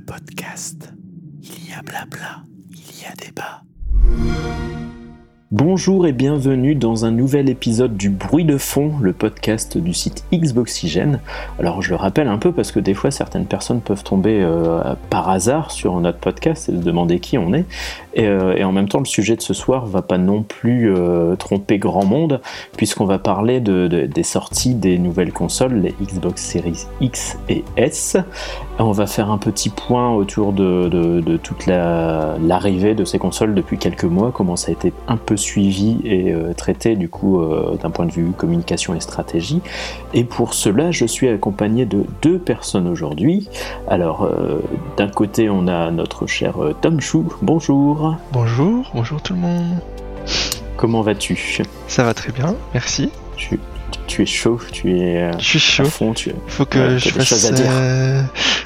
podcast. Il y a blabla, il y a débat. Bonjour et bienvenue dans un nouvel épisode du Bruit de fond, le podcast du site Xboxygène. Alors je le rappelle un peu parce que des fois certaines personnes peuvent tomber euh, par hasard sur notre podcast et se demander qui on est. Et, euh, et, en même temps le sujet de ce soir va pas non plus euh, tromper grand monde puisqu'on va parler de, de, des sorties des nouvelles consoles, les Xbox Series X et S. On va faire un petit point autour de, toute l'arrivée la, de ces consoles depuis quelques mois, comment ça a été un peu suivi et euh, traité du coup euh, d'un point de vue communication et stratégie. Et pour cela, je suis accompagné de deux personnes aujourd'hui. Alors, euh, d'un côté, on a notre cher Tom Chou. Bonjour. Bonjour, bonjour tout le monde. Comment vas-tu? Ça va très bien, merci. Tu, tu es chaud, tu es euh, je suis chaud. à fond, tu faut que je fasse euh,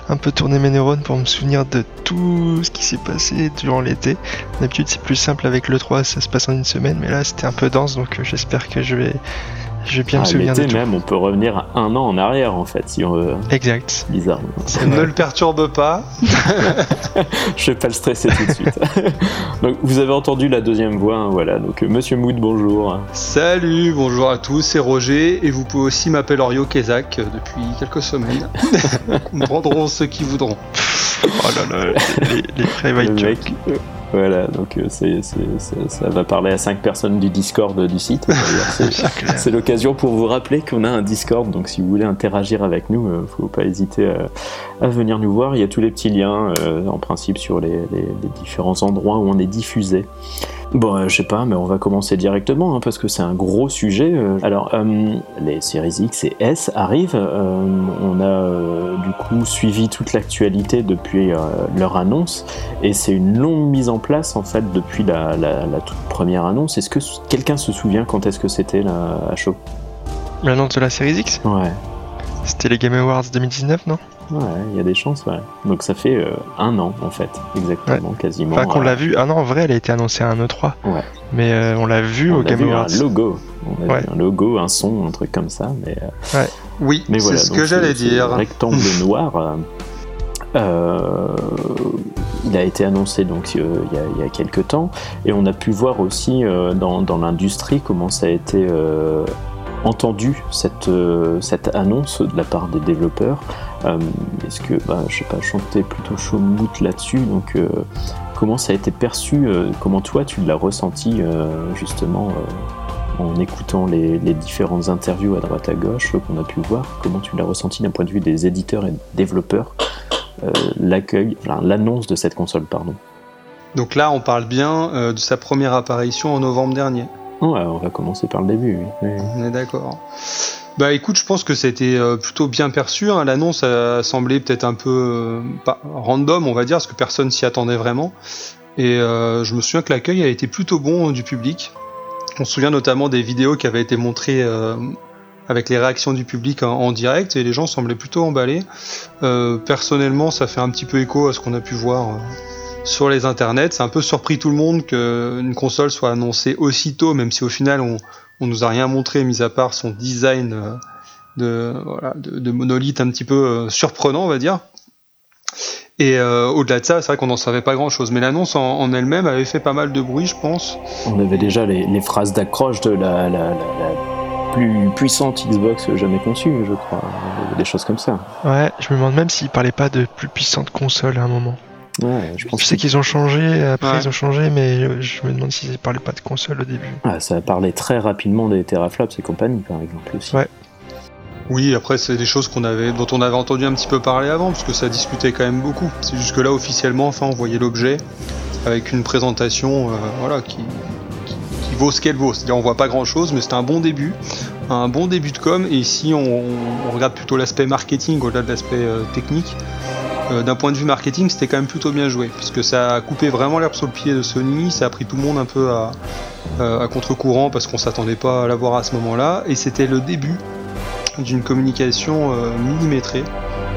un peu tourner mes neurones pour me souvenir de tout ce qui s'est passé durant l'été. D'habitude c'est plus simple avec le 3, ça se passe en une semaine, mais là c'était un peu dense donc euh, j'espère que je vais je vais bien ah, me souvenir de tout. même, on peut revenir un an en arrière en fait, si on veut. Exact. Bizarre. Ne le perturbe pas. je vais pas le stresser tout de suite. donc vous avez entendu la deuxième voix, hein, voilà. Donc Monsieur Mood, bonjour. Salut, bonjour à tous, c'est Roger et vous pouvez aussi m'appeler Orio Kezak depuis quelques semaines. Nous prendrons ceux qui voudront. Oh là là, les, les private jokes. Voilà, donc euh, c'est, c'est, c'est, ça va parler à 5 personnes du Discord du site. C'est, l'occasion pour vous rappeler qu'on a un Discord, donc si vous voulez interagir avec nous, ne euh, faut pas hésiter à, à, venir nous voir. Il y a tous les petits liens, euh, en principe, sur les, les, les, différents endroits où on est diffusé. Bon, euh, je sais pas, mais on va commencer directement, hein, parce que c'est un gros sujet. Alors, euh, les séries X et S arrivent. on a du coup suivi toute l'actualité depuis leur annonce, et c'est une longue mise en place en fait depuis la, la, la toute première annonce? Est-ce que quelqu'un se souvient quand est-ce que c'était là à chaud L'annonce de la série X? Ouais. C'était les Game Awards 2019, non? Ouais, il y a des chances, ouais. Donc ça fait euh, un an en fait, exactement, ouais. quasiment. Enfin, qu'on l'a vu. Ah non, en vrai, elle a été annoncée à un E3. Ouais. Mais euh, on l'a vu on au Game vu Awards. un logo. On a Ouais. vu un logo, un son, un truc comme ça. Mais, euh, Ouais. Oui, mais c'est voilà. ce donc que j'allais ce dire. rectangle noir. Euh, il a été annoncé donc euh, il, y a, quelques temps. Et on a pu voir aussi euh, dans, dans l'industrie comment ça a été entendu cette, cette annonce de la part des développeurs. Est-ce que bah, je sais pas, chanter plutôt chaud mout là-dessus. Donc comment ça a été perçu Comment toi tu l'as ressenti justement en écoutant les, les, différentes interviews à droite à gauche qu'on a pu voir? Comment tu l'as ressenti d'un point de vue des éditeurs et développeurs? L'accueil, enfin, l'annonce de cette console, pardon. Donc là, on parle bien euh, de sa première apparition en novembre dernier. Ouais, on va commencer par le début. Oui. Oui. On est d'accord. Bah écoute, je pense que c'était euh, plutôt bien perçu. Hein. L'annonce a semblé peut-être un peu euh, pas random, on va dire, parce que personne s'y attendait vraiment. Et euh, je me souviens que l'accueil a été plutôt bon du public. On se souvient notamment des vidéos qui avaient été montrées euh, avec les réactions du public en, direct et les gens semblaient plutôt emballés. Euh, personnellement, ça fait un petit peu écho à ce qu'on a pu voir euh, sur les internets. C'est un peu surpris tout le monde qu'une console soit annoncée aussitôt, même si au final on, on nous a rien montré, mis à part son design euh, de, voilà, monolithe un petit peu surprenant, on va dire. Et au-delà de ça, c'est vrai qu'on n'en savait pas grand-chose. Mais l'annonce en, elle-même avait fait pas mal de bruit, je pense. On avait déjà les, phrases d'accroche de la, plus puissante Xbox jamais conçue, je crois. Des choses comme ça. Ouais, je me demande même s'ils parlaient pas de plus puissante console à un moment. Ouais, je, pense je sais qu'ils ont changé, après ouais. ils ont changé, mais je me demande s'ils parlaient pas de console au début. Ah, ça parlait très rapidement des teraflops et compagnie, par exemple, aussi. Ouais. Oui, après c'est des choses qu'on avait, dont on avait entendu un petit peu parler avant, parce que ça discutait quand même beaucoup. C'est juste que là officiellement, enfin, on voyait l'objet avec une présentation, euh, voilà, qui, ce qu'elle vaut. C'est-à-dire on voit pas grand-chose, mais c'était un bon début, un bon début de com. Et ici, on, regarde plutôt l'aspect marketing au-delà de l'aspect euh, technique. Euh, D'un point de vue marketing, c'était quand même plutôt bien joué, puisque ça a coupé vraiment l'herbe sur le pied de Sony. Ça a pris tout le monde un peu à, à contre-courant parce qu'on s'attendait pas à l'avoir à ce moment-là, et c'était le début d'une communication euh, millimétrée,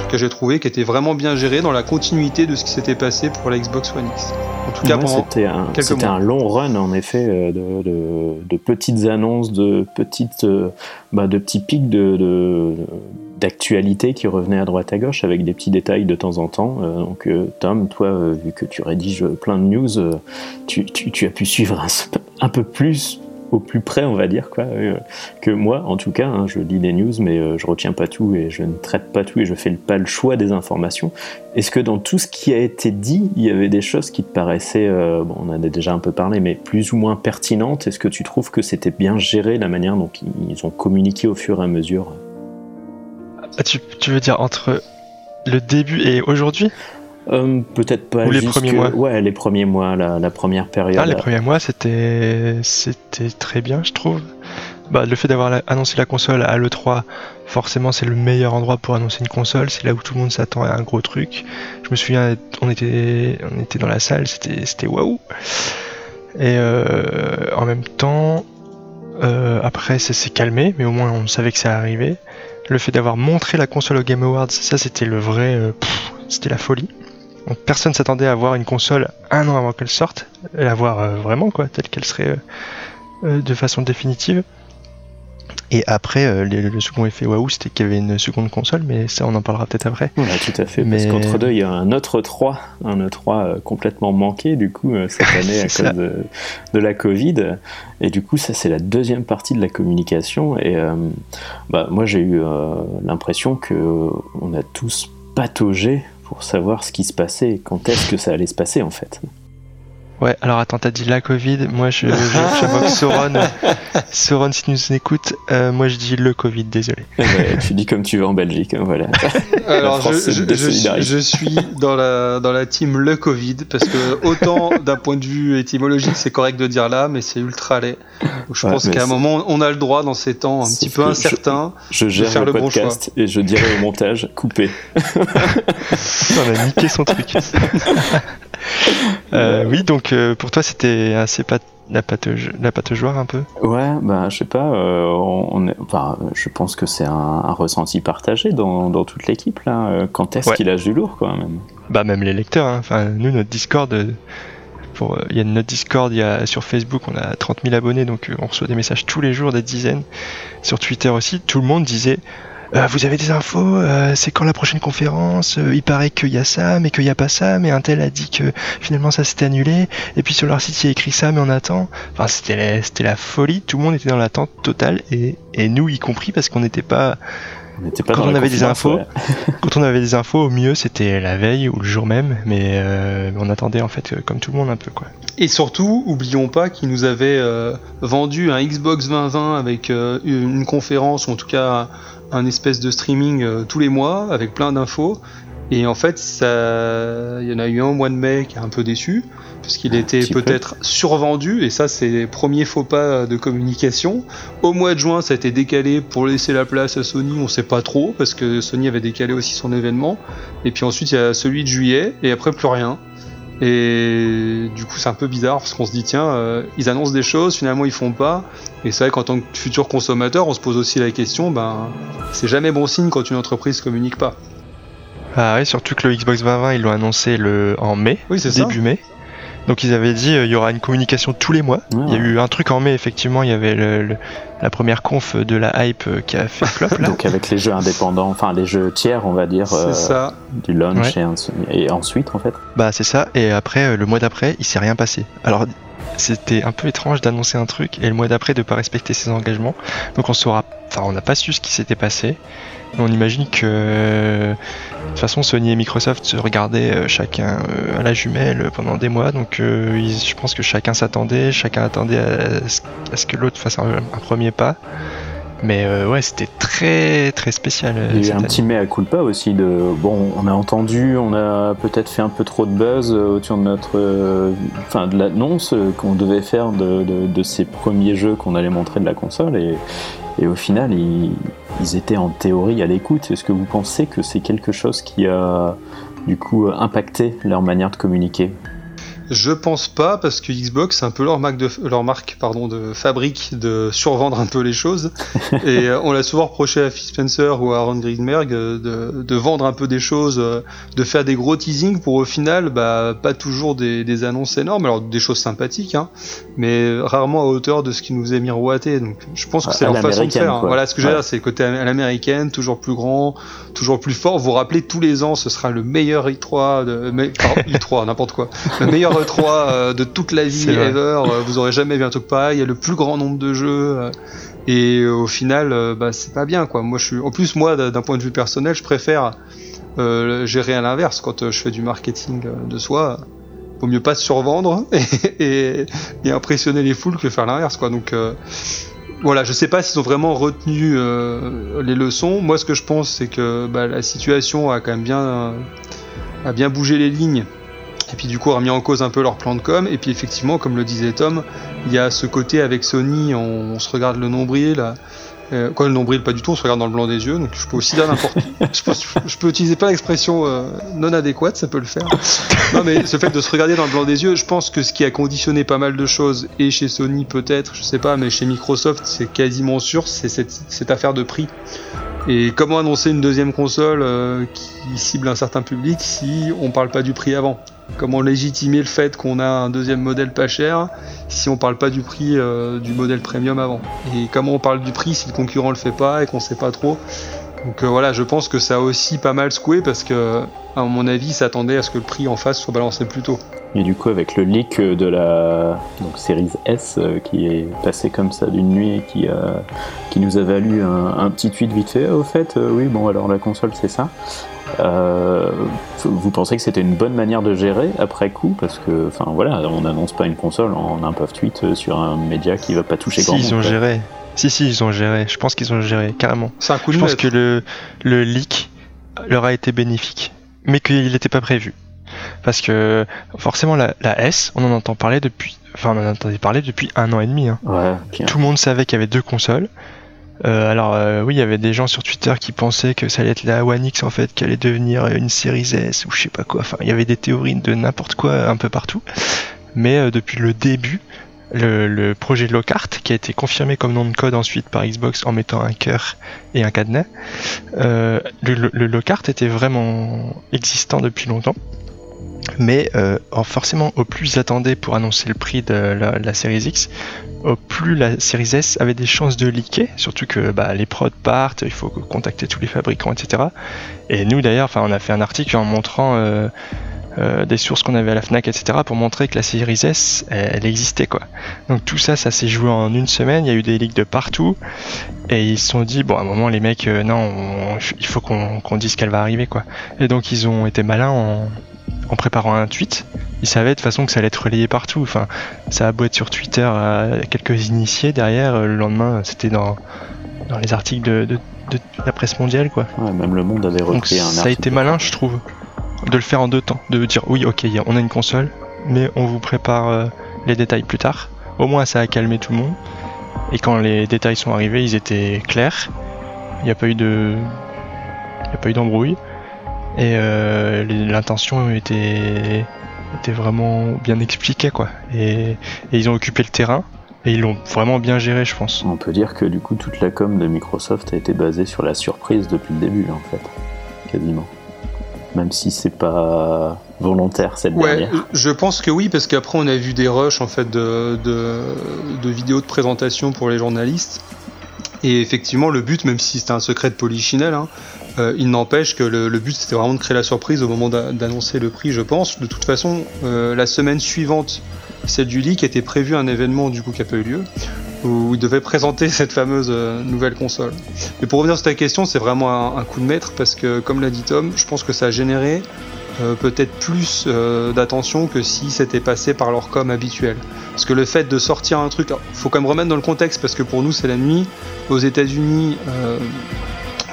cas j'ai trouvé, qui était vraiment bien gérée dans la continuité de ce qui s'était passé pour la Xbox One X. En tout cas, ouais, c'était un, c'était un long run en effet euh, de, de, de petites annonces, de petites, euh, bah, de petits pics de, de d'actualité qui revenaient à droite à gauche avec des petits détails de temps en temps. donc Tom, toi, vu que tu rédiges plein de news, tu, tu, as pu suivre un, un peu plus au plus près, on va dire, quoi, euh, que moi, en tout cas. Hein, je lis les news, mais euh, je retiens pas tout et je ne traite pas tout et je fais pas le choix des informations. Est-ce que dans tout ce qui a été dit, il y avait des choses qui te paraissaient, euh, on en a déjà un peu parlé, mais plus ou moins pertinentes? Est-ce que tu trouves que c'était bien géré la manière dont ils ont communiqué au fur et à mesure? Ah, tu veux dire entre le début et aujourd'hui? Euh, peut-être pas. Ou les premiers mois. Ouais, les premiers mois, la, première période. Ah, les premiers mois, c'était c'était très bien, je trouve. Bah, le fait d'avoir annoncé la console à l'E3, forcément, c'est le meilleur endroit pour annoncer une console. C'est là où tout le monde s'attend à un gros truc. Je me souviens, on était, on était dans la salle, c'était waouh. Et euh, en même temps, euh, après, ça s'est calmé, mais au moins on savait que ça arrivait. Le fait d'avoir montré la console au Game Awards, ça c'était le vrai. c'était la folie. Donc personne s'attendait à voir une console un an avant qu'elle sorte, et la voir euh, vraiment quoi, telle qu'elle serait euh, euh, de façon définitive. Et après, le second effet waouh, c'était qu'il y avait une seconde console, mais ça, on en parlera peut-être après. Ouais, tout à fait. Mais... Parce qu'entre deux, il y a un autre 3, un E3 complètement manqué, du coup, cette année, à cause de, de, la Covid. Et du coup, ça, c'est la deuxième partie de la communication. Et bah, moi, j'ai eu l'impression que on a tous pataugé pour savoir ce qui se passait quand est-ce que ça allait se passer en fait. Ouais, alors attends, t'as dit la Covid, moi je, j'invoque Sauron. Sauron, si tu nous écoutes, euh, moi je dis le Covid, désolé. Tu dis comme tu veux en Belgique, hein, voilà. Alors je, je, suis dans la, dans la team le Covid, parce que autant d'un point de vue étymologique c'est correct de dire là, mais c'est ultra laid. Je pense qu'à un moment on a le droit dans ces temps un petit peu incertains je, gère de faire le, podcast et je dirais au montage, coupé. on a niqué son truc. Euh, oui, donc euh, pour toi c'était assez la pâte, la pâte joie un peu? Ouais, bah je sais pas, euh, on, enfin, je pense que c'est un, ressenti partagé dans, dans toute l'équipe là. Quand est-ce qu'il a du lourd quoi même? Bah même les lecteurs, hein. enfin nous notre Discord, pour, il y a notre Discord, il y a sur Facebook on a 30 000 abonnés donc on reçoit des messages tous les jours, des dizaines. Sur Twitter aussi, tout le monde disait euh, vous avez des infos, euh, c'est quand la prochaine conférence, euh, il paraît qu'il y a ça, mais qu'il n'y a pas ça, mais un tel a dit que finalement ça s'était annulé, et puis sur leur site il y a écrit ça, mais on attend. Enfin, c'était la, la folie, tout le monde était dans l'attente totale, et, et nous y compris, parce qu'on n'était pas... quand on avait des infos, quand on avait des infos, au mieux c'était la veille ou le jour même, mais on attendait en fait comme tout le monde un peu quoi. Et surtout, oublions pas qu'ils nous avaient vendu un Xbox 2020 avec une conférence, ou en tout cas un espèce de streaming euh, tous les mois avec plein d'infos. Et en fait, ça, il y en a eu un au mois de mai qui est un peu déçu, puisqu'il était peut-être survendu, et ça, c'est les premiers faux pas de communication. Au mois de juin, ça a été décalé pour laisser la place à Sony, on sait pas trop, parce que Sony avait décalé aussi son événement. Et puis ensuite, il y a celui de juillet, et après, plus rien. Et du coup, c'est un peu bizarre parce qu'on se dit, tiens, euh, ils annoncent des choses, finalement ils font pas. Et c'est vrai qu'en tant que futur consommateur, on se pose aussi la question, ben, c'est jamais bon signe quand une entreprise communique pas. Ah oui, surtout que le Xbox 2020, ils l'ont annoncé le en mai, oui, début mai. Donc ils avaient dit euh, il y aura une communication tous les mois. Il y a eu un truc en mai effectivement, il y avait le, la première conf de la hype euh, qui a fait flop là. Donc avec les jeux indépendants, enfin les jeux tiers on va dire euh, ça. du launch et, ensuite en fait. Bah c'est ça et après le mois d'après il s'est rien passé. Alors c'était un peu étrange d'annoncer un truc et le mois d'après de pas respecter ses engagements. Donc on saura, enfin on n'a pas su ce qui s'était passé on imagine que de toute façon Sony et Microsoft se regardaient euh, chacun euh, à la jumelle pendant des mois, donc euh, je pense que chacun s'attendait, chacun attendait à, ce que l'autre fasse un, premier pas. Mais ouais, c'était très très spécial. Il y a un petit mea culpa aussi de bon, on a entendu, on a peut-être fait un peu trop de buzz autour de notre, enfin de l'annonce qu'on devait faire de, ces premiers jeux qu'on allait montrer de la console et, et au final, ils, étaient en théorie à l'écoute. Est-ce que vous pensez que c'est quelque chose qui a du coup impacté leur manière de communiquer? Je pense pas parce que Xbox c'est un peu leur marque de leur marque pardon de fabrique de survendre un peu les choses et euh, on l'a souvent reproché à Phil Spencer ou à Aaron Greenberg euh, de, de, vendre un peu des choses, euh, de faire des gros teasings pour au final bah pas toujours des, des annonces énormes alors des choses sympathiques hein, mais rarement à hauteur de ce qui nous est miroité donc je pense que c'est leur façon de faire. Hein. Voilà ce que j'ai dire c'est le côté à l'américaine toujours plus grand, toujours plus fort. Vous, vous rappelez tous les ans ce sera le meilleur i3 de pardon, i3 n'importe quoi le meilleur 3 euh, de toute la vie ever. Euh, vous aurez jamais vu un truc pareil. Il y a le plus grand nombre de jeux. Euh, et au final, bah, c'est pas bien quoi. Moi, je suis. En plus, moi, d'un point de vue personnel, je préfère gérer à l'inverse quand je fais du marketing de soi. Vaut mieux pas se survendre et, et, impressionner les foules que faire l'inverse quoi. Donc voilà, je sais pas s'ils ont vraiment retenu les leçons. Moi, ce que je pense, c'est que bah, la situation a quand même bien, a bien bougé les lignes et puis du coup, on a mis en cause un peu leur plan de com. Et puis effectivement, comme le disait Tom, il y a ce côté avec Sony, on, se regarde le nombril. Euh, quoi, le nombril, pas du tout, on se regarde dans le blanc des yeux. Donc je peux aussi dire n'importe. je, peux, je peux utiliser pas l'expression euh, non adéquate, ça peut le faire. non, mais ce fait de se regarder dans le blanc des yeux, je pense que ce qui a conditionné pas mal de choses, et chez Sony peut-être, je sais pas, mais chez Microsoft, c'est quasiment sûr, c'est cette, cette affaire de prix. Et comment annoncer une deuxième console euh, qui cible un certain public si on parle pas du prix avant? Comment légitimer le fait qu'on a un deuxième modèle pas cher si on parle pas du prix euh, du modèle premium avant. Et comment on parle du prix si le concurrent le fait pas et qu'on sait pas trop. Donc euh, voilà, je pense que ça a aussi pas mal secoué parce que, à mon avis, s'attendait à ce que le prix en face soit balancé plus tôt. Et du coup, avec le leak de la donc, Series S euh, qui est passé comme ça d'une nuit et qui, qui nous a valu un, petit tweet vite fait, au fait, oui, bon, alors la console c'est ça. Euh, vous pensez que c'était une bonne manière de gérer après coup Parce que, enfin voilà, on n'annonce pas une console en un puff tweet euh, sur un média qui va pas toucher si, grand ils ont géré. Si, si, ils ont géré. Je pense qu'ils ont géré, carrément. C'est un coup de Je pense que le, le leak leur a été bénéfique, mais qu'il n'était pas prévu. Parce que forcément, la, la, S, on en entend parler depuis. Enfin, on en entendait parler depuis un an et demi. Hein. Ouais, Tout le monde savait qu'il y avait deux consoles. Euh, alors euh, oui, il y avait des gens sur Twitter qui pensaient que ça allait être la One X en fait, qui allait devenir une série S ou je sais pas quoi. Enfin, il y avait des théories de n'importe quoi un peu partout. Mais euh, depuis le début, le, projet Lockhart, qui a été confirmé comme nom de code ensuite par Xbox en mettant un cœur et un cadenas, le, le, Lockhart était vraiment existant depuis longtemps mais euh, forcément au plus attendait pour annoncer le prix de la, Series X, au plus la Series S avait des chances de leaker, surtout que bah, les prods partent, il faut contacter tous les fabricants, etc. Et nous d'ailleurs, on a fait un article en montrant euh, euh, des sources qu'on avait à la Fnac, etc. pour montrer que la Series S, elle, existait quoi. Donc tout ça, ça s'est joué en une semaine, il y a eu des leaks de partout, et ils se sont dit, bon à un moment les mecs, euh, non, il faut qu'on dise qu'elle va arriver quoi. Et donc ils ont été malins en en préparant un tweet, ils savaient de toute façon que ça allait être relayé partout. Enfin, ça a beau être sur Twitter à quelques initiés, derrière, euh, le lendemain, c'était dans, dans les articles de, la presse mondiale, quoi. Ouais, même le monde avait repris un Ça a été malin, je trouve, de le faire en deux temps. De dire, oui, ok, on a une console, mais on vous prépare euh, les détails plus tard. Au moins, ça a calmé tout le monde. Et quand les détails sont arrivés, ils étaient clairs. Il n'y a pas eu de. Il n'y a pas eu d'embrouille. Et euh, l'intention était, vraiment bien expliquée, quoi. Et, ils ont occupé le terrain. Et ils l'ont vraiment bien géré, je pense. On peut dire que du coup, toute la com de Microsoft a été basée sur la surprise depuis le début, en fait. Quasiment. Même si c'est pas volontaire cette ouais, dernière. Je pense que oui, parce qu'après on a vu des rushs en fait de, de, de vidéos de présentation pour les journalistes. Et effectivement, le but, même si c'était un secret de polichinelle, hein, euh, il n'empêche que le, but c'était vraiment de créer la surprise au moment d'annoncer le prix, je pense. De toute façon, euh, la semaine suivante, celle du leak, était prévu un événement du coup qui n'a pas eu lieu, où il devait présenter cette fameuse euh, nouvelle console. Mais pour revenir sur ta question, c'est vraiment un, coup de maître parce que, comme l'a dit Tom, je pense que ça a généré peut-être plus d'attention que si c'était passé par leur com habituel. Parce que le fait de sortir un truc, il faut quand même remettre dans le contexte parce que pour nous c'est la nuit. Aux États-Unis,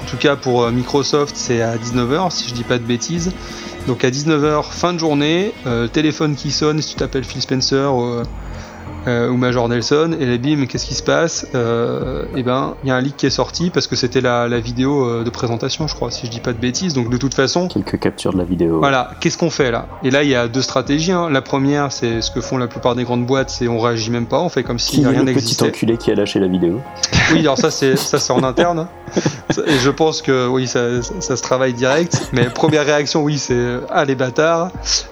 en tout cas pour euh, Microsoft, c'est à 19h, si je dis pas de bêtises. Donc à 19h, fin de journée, euh, téléphone qui sonne, si tu t'appelles Phil Spencer euh, ou Major Nelson, et là, bim, qu'est-ce qui se passe euh, Eh ben, il y a un leak qui est sorti parce que c'était la, la vidéo euh, de présentation, je crois, si je dis pas de bêtises. Donc de toute façon, Quelques captures de la vidéo. voilà, qu'est-ce qu'on fait là? Et là, il y a deux stratégies. hein. La première, c'est ce que font la plupart des grandes boîtes, c'est on réagit même pas, on fait comme si Qui rien le petit n'existait. enculé qui a lâché la vidéo Oui, alors ça c'est ça c'est en interne. Et je pense que oui, ça, ça, ça se travaille direct. Mais première réaction, oui, c'est ah les bâtards.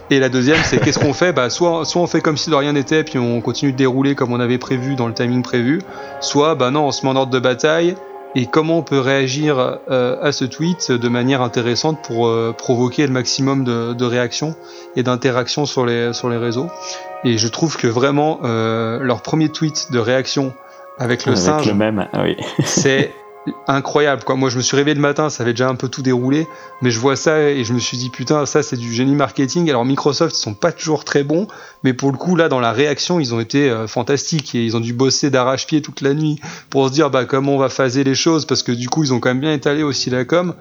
Et la deuxième, c'est qu'est-ce qu'on fait? Bah soit soit on fait comme si de rien n'était, puis on continue de dérouler comme on avait prévu dans le timing prévu. Soit bah non, on se met en ordre de bataille. Et comment on peut réagir euh, à ce tweet de manière intéressante pour euh, provoquer le maximum de, de réactions et d'interactions sur les sur les réseaux. Et je trouve que vraiment euh, leur premier tweet de réaction avec le Avec singe, le même, oui. c'est incroyable quoi. Moi je me suis réveillé le matin, ça avait déjà un peu tout déroulé, mais je vois ça et je me suis dit putain ça c'est du génie marketing. Alors Microsoft ils sont pas toujours très bons, mais pour le coup là dans la réaction ils ont été euh, fantastiques et ils ont dû bosser d'arrache-pied toute la nuit pour se dire bah comment on va phaser les choses parce que du coup ils ont quand même bien étalé aussi la com.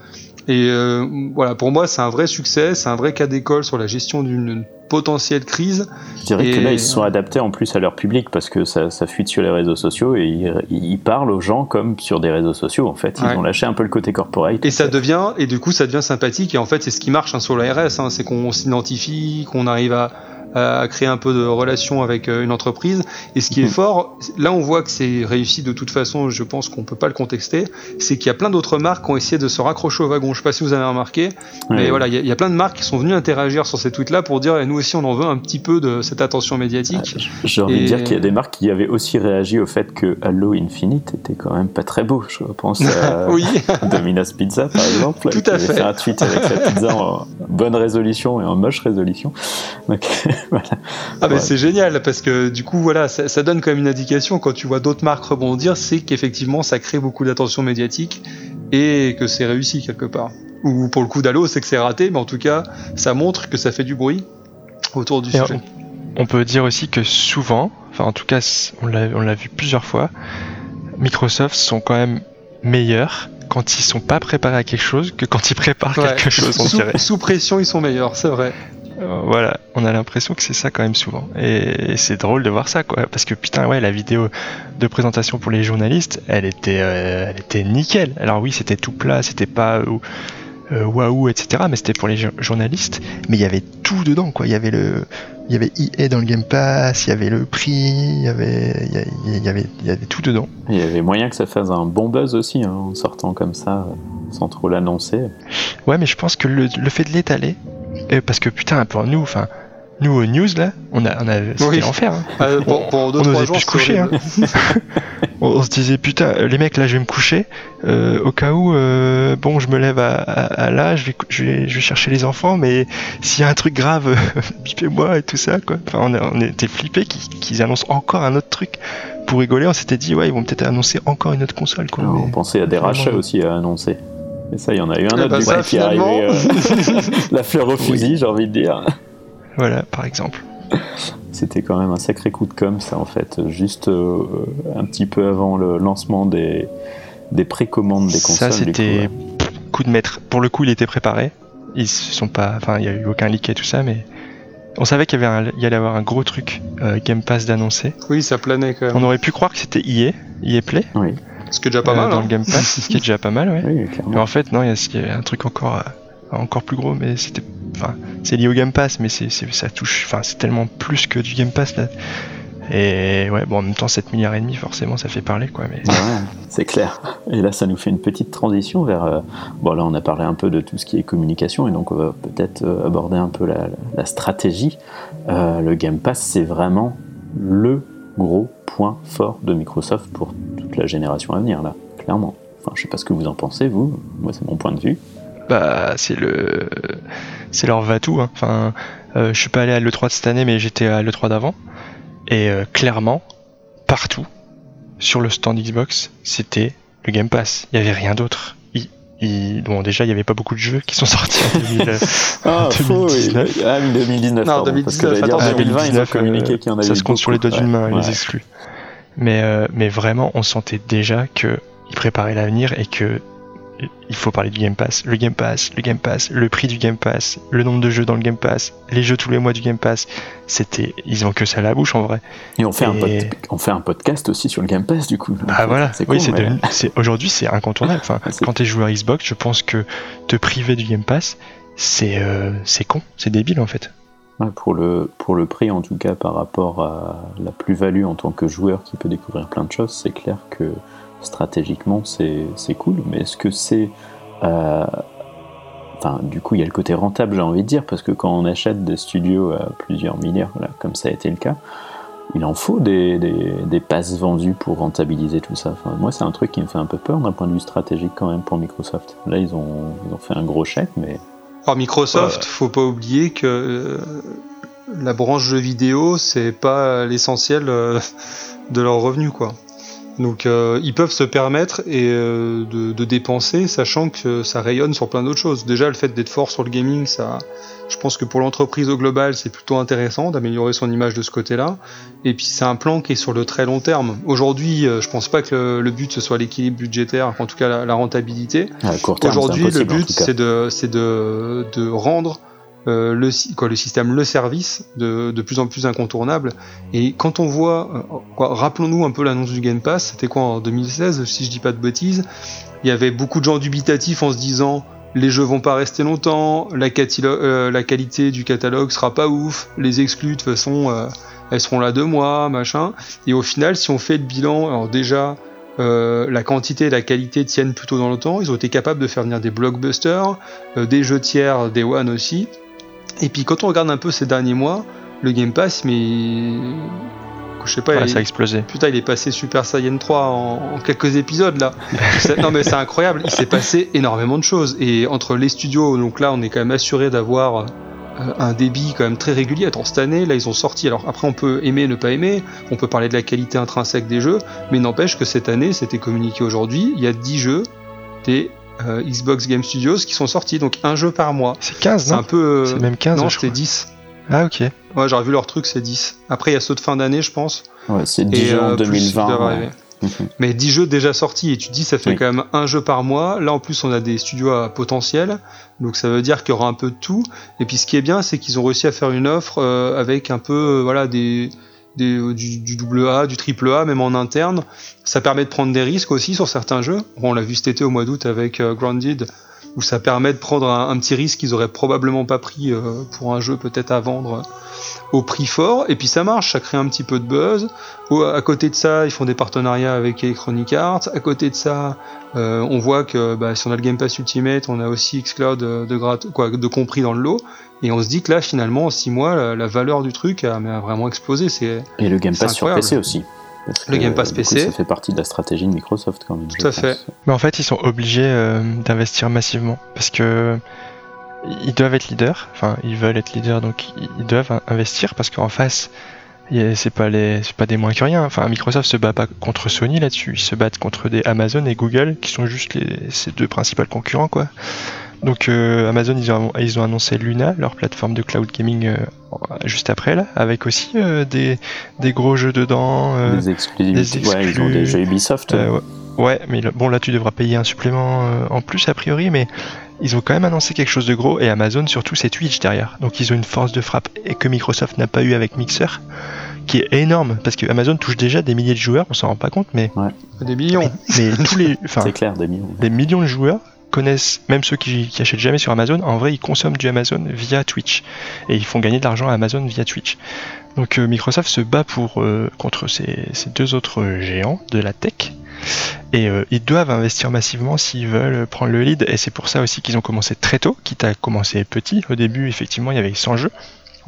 Et euh, voilà pour moi c'est un vrai succès, c'est un vrai cas d'école sur la gestion d'une potentielle crise. Je dirais que là, ils se sont adaptés en plus à leur public parce que ça, ça fuite sur les réseaux sociaux et ils, ils parlent aux gens comme sur des réseaux sociaux en fait. Ils Ouais. ont lâché un peu le côté corporate. Et ça devient, et du coup, ça devient sympathique. Et en fait, c'est ce qui marche hein, sur l'ARS, hein, c'est qu'on s'identifie, qu'on arrive à, à créer un peu de relation avec euh, une entreprise. Et ce qui est Mhm. fort, là, on voit que c'est réussi de toute façon. Je pense qu'on peut pas le contexter. C'est qu'il y a plein d'autres marques qui ont essayé de se raccrocher au wagon. Je sais pas si vous avez remarqué, mais Ouais. voilà, il y, a- il y a plein de marques qui sont venues interagir sur ces tweets-là pour dire, eh, nous aussi, on en veut un petit peu de cette attention médiatique. J'ai envie de dire qu'il y a des marques qui avaient aussi réagi au fait que Halo Infinite était quand même pas très beau. Je pense à oui. Domino's Pizza par exemple. Tout à avait fait. un tweet avec sa pizza en bonne résolution et en moche résolution. Donc voilà. Ah Ouais. c'est génial parce que du coup voilà ça, ça donne quand même une indication quand tu vois d'autres marques rebondir c'est qu'effectivement ça crée beaucoup d'attention médiatique et que c'est réussi quelque part ou pour le coup d'Halo c'est que c'est raté mais en tout cas ça montre que ça fait du bruit autour du Et sujet On peut dire aussi que souvent, enfin en tout cas on l'a vu plusieurs fois, Microsoft sont quand même meilleurs quand ils sont pas préparés à quelque chose que quand ils préparent Ouais. quelque chose, on sous, dirait. sous pression ils sont meilleurs c'est vrai voilà, on a l'impression que c'est ça quand même souvent. Et, c'est drôle de voir ça, quoi. Parce que putain, ouais, la vidéo de présentation pour les journalistes, elle était, euh, elle était nickel. Alors oui, c'était tout plat, c'était pas euh, euh, waouh, etc. Mais c'était pour les jo- journalistes. Mais il y avait tout dedans, quoi. Il y avait le, il y avait EA dans le Game Pass, il y avait le prix, il y avait, il y, avait, il y avait tout dedans. Il y avait moyen que ça fasse un bon buzz aussi hein, en sortant comme ça sans trop l'annoncer. Ouais, mais je pense que le, le fait de l'étaler, euh, parce que putain, pour nous, enfin, nous aux news là, on a, on a, c'était Oui. l'enfer. hein. Ah, pour, pour deux On trois osait jours plus se coucher, horrible. On, on se disait putain, les mecs là, je vais me coucher. euh, au cas où, euh, bon, je me lève à, à, à là, je vais, je vais, je vais chercher les enfants, mais s'il y a un truc grave, bipez-moi et tout ça, quoi. Enfin, on, a- on était flippés qu'ils qu'ils annoncent encore un autre truc. Pour rigoler, on s'était dit, ouais, ils vont peut-être annoncer encore une autre console, quoi. on mais- pensait à des rachats aussi à annoncer. Et ça, il y en a eu un Eh autre ben du ça, qui est arrivé. euh, la fleur au fusil, j'ai envie de dire. Voilà, par exemple. C'était quand même un sacré coup de com, ça en fait, juste euh, un petit peu avant le lancement des, des précommandes des consoles. Ça, coup, c'était ouais. coup de maître. Pour le coup, il était préparé. Ils se sont pas, enfin, il y a eu aucun leak et tout ça, mais on savait qu'il y avait un, il y allait avoir un gros truc euh, Game Pass d'annoncer. oui ça planait quand même On aurait pu croire que c'était EA, EA Play, Oui, ce qui est déjà pas euh, mal dans hein. le Game Pass, ce qui est déjà pas mal, ouais. oui, Mais clairement. en fait, non, il y, a- il y a un truc encore, euh, encore plus gros, mais c'était, enfin, c'est lié au Game Pass, mais c'est, c'est- ça touche, enfin, c'est tellement plus que du Game Pass là. Et ouais, bon, en même temps, 7 milliards et demi, forcément, ça fait parler, quoi. Mais Ouais, c'est clair. Et là, ça nous fait une petite transition vers. euh, bon, là, on a parlé un peu de tout ce qui est communication, et donc on va peut-être aborder un peu la, la stratégie. Euh, le Game Pass, c'est vraiment le gros point fort de Microsoft pour toute la génération à venir, là, clairement. Enfin, je sais pas ce que vous en pensez, vous. Moi, c'est mon point de vue. bah, c'est le, c'est leur va-tout. Hein. Enfin, euh, je suis pas allé à l'E3 de cette année, mais j'étais à l'E3 d'avant. Et euh, clairement, partout, sur le stand Xbox, c'était le Game Pass. Il y avait rien d'autre. Il- Bon, déjà, il y avait pas beaucoup de jeux qui sont sortis en 2000, euh, Ah, faux, oui. 2019. Ah, oui, 2019, Non, pardon, parce que 2019, j'allais dire attention. 2020, ils ont 2019, communiqué euh, qu'il y en avait Ça se compte sur les doigts d'une main, Ouais, les ouais. exclus. Mais, euh, mais vraiment, on sentait déjà que ils préparaient l'avenir et que il faut parler du Game Pass. Le Game Pass, le Game Pass, le prix du Game Pass, le nombre de jeux dans le Game Pass, les jeux tous les mois du Game Pass. C'était, ils ont que ça à la bouche en vrai. Et on fait, Un, on fait un podcast aussi sur le Game Pass du coup. Ah voilà, c'est oui, mais- aujourd'hui c'est incontournable. Enfin, quand t'es joueur Xbox, je pense que te priver du Game Pass, c'est euh, c'est con, c'est débile en fait. Pour, le, pour le prix, en tout cas, par rapport à la plus-value en tant que joueur qui peut découvrir plein de choses, c'est clair que stratégiquement, c'est cool. Mais est-ce que c'est. euh, Enfin, du coup, il y a le côté rentable, j'ai envie de dire, parce que quand on achète des studios à plusieurs milliards, là, comme ça a été le cas, il en faut des, des, passes vendues pour rentabiliser tout ça. Moi, c'est un truc qui me fait un peu peur d'un point de vue stratégique quand même pour Microsoft. Là, ils ont, ils ont fait un gros chèque, mais Alors Microsoft, faut pas oublier que euh, la branche jeux vidéo, c'est pas l'essentiel euh, de leurs revenus, quoi. Donc euh, ils peuvent se permettre et euh, de, de dépenser, sachant que ça rayonne sur plein d'autres choses. Déjà, le fait d'être fort sur le gaming, ça, je pense que pour l'entreprise au global, c'est plutôt intéressant d'améliorer son image de ce côté-là. Et puis c'est un plan qui est sur le très long terme. Aujourd'hui, euh, je pense pas que le, le but ce soit l'équilibre budgétaire, en tout cas la, la rentabilité. Aujourd'hui, le but, c'est de, c'est de, de rendre euh, le, quoi, le système, le service, de, de plus en plus incontournable. Et quand on voit, euh, rappelons-nous un peu l'annonce du Game Pass, c'était quoi en 2016, si je dis pas de bêtises, il y avait beaucoup de gens dubitatifs en se disant les jeux vont pas rester longtemps, la, euh, qualité du catalogue sera pas ouf, les exclus de toute façon elles seront là deux mois, machin. Et au final, si on fait le bilan, alors déjà la quantité et la qualité tiennent plutôt dans le temps. Ils ont été capables de faire venir des blockbusters, des jeux tiers, des one aussi. Et puis quand on regarde un peu ces derniers mois, le Game Pass, mais je sais pas, il- ça a explosé. Putain, il est passé Super Saiyan 3 en, en quelques épisodes là. Non mais c'est incroyable, il s'est passé énormément de choses. Et entre les studios, donc là on est quand même assuré d'avoir euh, un débit quand même très régulier. Attends, cette année, là ils ont sorti, alors après on peut aimer, ne pas aimer, on peut parler de la qualité intrinsèque des jeux, mais n'empêche que cette année, c'était communiqué aujourd'hui, il y a 10 jeux des euh, Xbox Game Studios qui sont sortis, donc un jeu par mois. C'est 15, C'est un non peu... euh, C'est même 15, non, c'était crois. 10. Ah ok. Ouais, j'aurais vu leur truc, c'est 10. Après, il y a ceux de fin d'année, je pense. Ouais, c'est Et, 10 jeux en euh, plus, il 2020. doit ouais. arriver. Mhm. Mais 10 jeux déjà sortis et tu te dis ça fait Oui. quand même un jeu par mois. Là en plus on a des studios à potentiel, donc ça veut dire qu'il y aura un peu de tout. Et puis ce qui est bien c'est qu'ils ont réussi à faire une offre euh, avec un peu euh, voilà des, des du, double A, du triple A même en interne. Ça permet de prendre des risques aussi sur certains jeux. On l'a vu cet été au mois d'août avec euh, Grounded où ça permet de prendre un, petit risque qu'ils auraient probablement pas pris euh, pour un jeu peut-être à vendre euh, au prix fort. Et puis ça marche, ça crée un petit peu de buzz. Au- à côté de ça, ils font des partenariats avec Electronic Arts. À côté de ça, euh, on voit que bah, si on a le Game Pass Ultimate, on a aussi Xcloud euh, de, grat- quoi, de compris dans le lot. Et on se dit que là, finalement, en 6 mois, la, la valeur du truc a, vraiment explosé. C'est Et le Game Pass sur. PC aussi. Parce Le que, Game Pass coup, PC. ça fait partie de la stratégie de Microsoft quand même. Tout à fait. Mais en fait, ils sont obligés euh, d'investir massivement parce que ils doivent être leaders. Enfin, ils veulent être leaders, donc ils- doivent in- investir parce qu'en face, c'est pas les, pas des moins que rien. Enfin, Microsoft se bat pas contre Sony là-dessus. Ils se battent contre des Amazon et Google qui sont juste les, ces deux principaux concurrents, quoi. Donc euh, Amazon, ils ont, ils ont annoncé Luna, leur plateforme de cloud gaming, euh, juste après là, avec aussi euh, des, des gros jeux dedans. Des exclusivités. des Ouais, ils ont exclus. des jeux Ubisoft. ouais. ouais, mais bon là tu devras payer un supplément en plus a priori, mais ils ont quand même annoncé quelque chose de gros et Amazon surtout c'est Twitch derrière. Donc ils ont une force de frappe et que Microsoft n'a pas eu avec Mixer, qui est énorme parce que Amazon touche déjà des milliers de joueurs, on s'en rend pas compte, mais, des millions. mais tous les, enfin, C'est clair, des millions. des millions de joueurs connaissent, même ceux qui, qui achètent jamais sur Amazon, en vrai ils consomment du Amazon via Twitch et ils font gagner de l'argent à Amazon via Twitch. Donc euh, Microsoft se bat pour euh, contre ces, ces deux autres géants de la tech et euh, ils doivent investir massivement s'ils veulent prendre le lead et c'est pour ça aussi qu'ils ont commencé très tôt, quitte à commencer petit. Au début effectivement il y avait 100 jeux.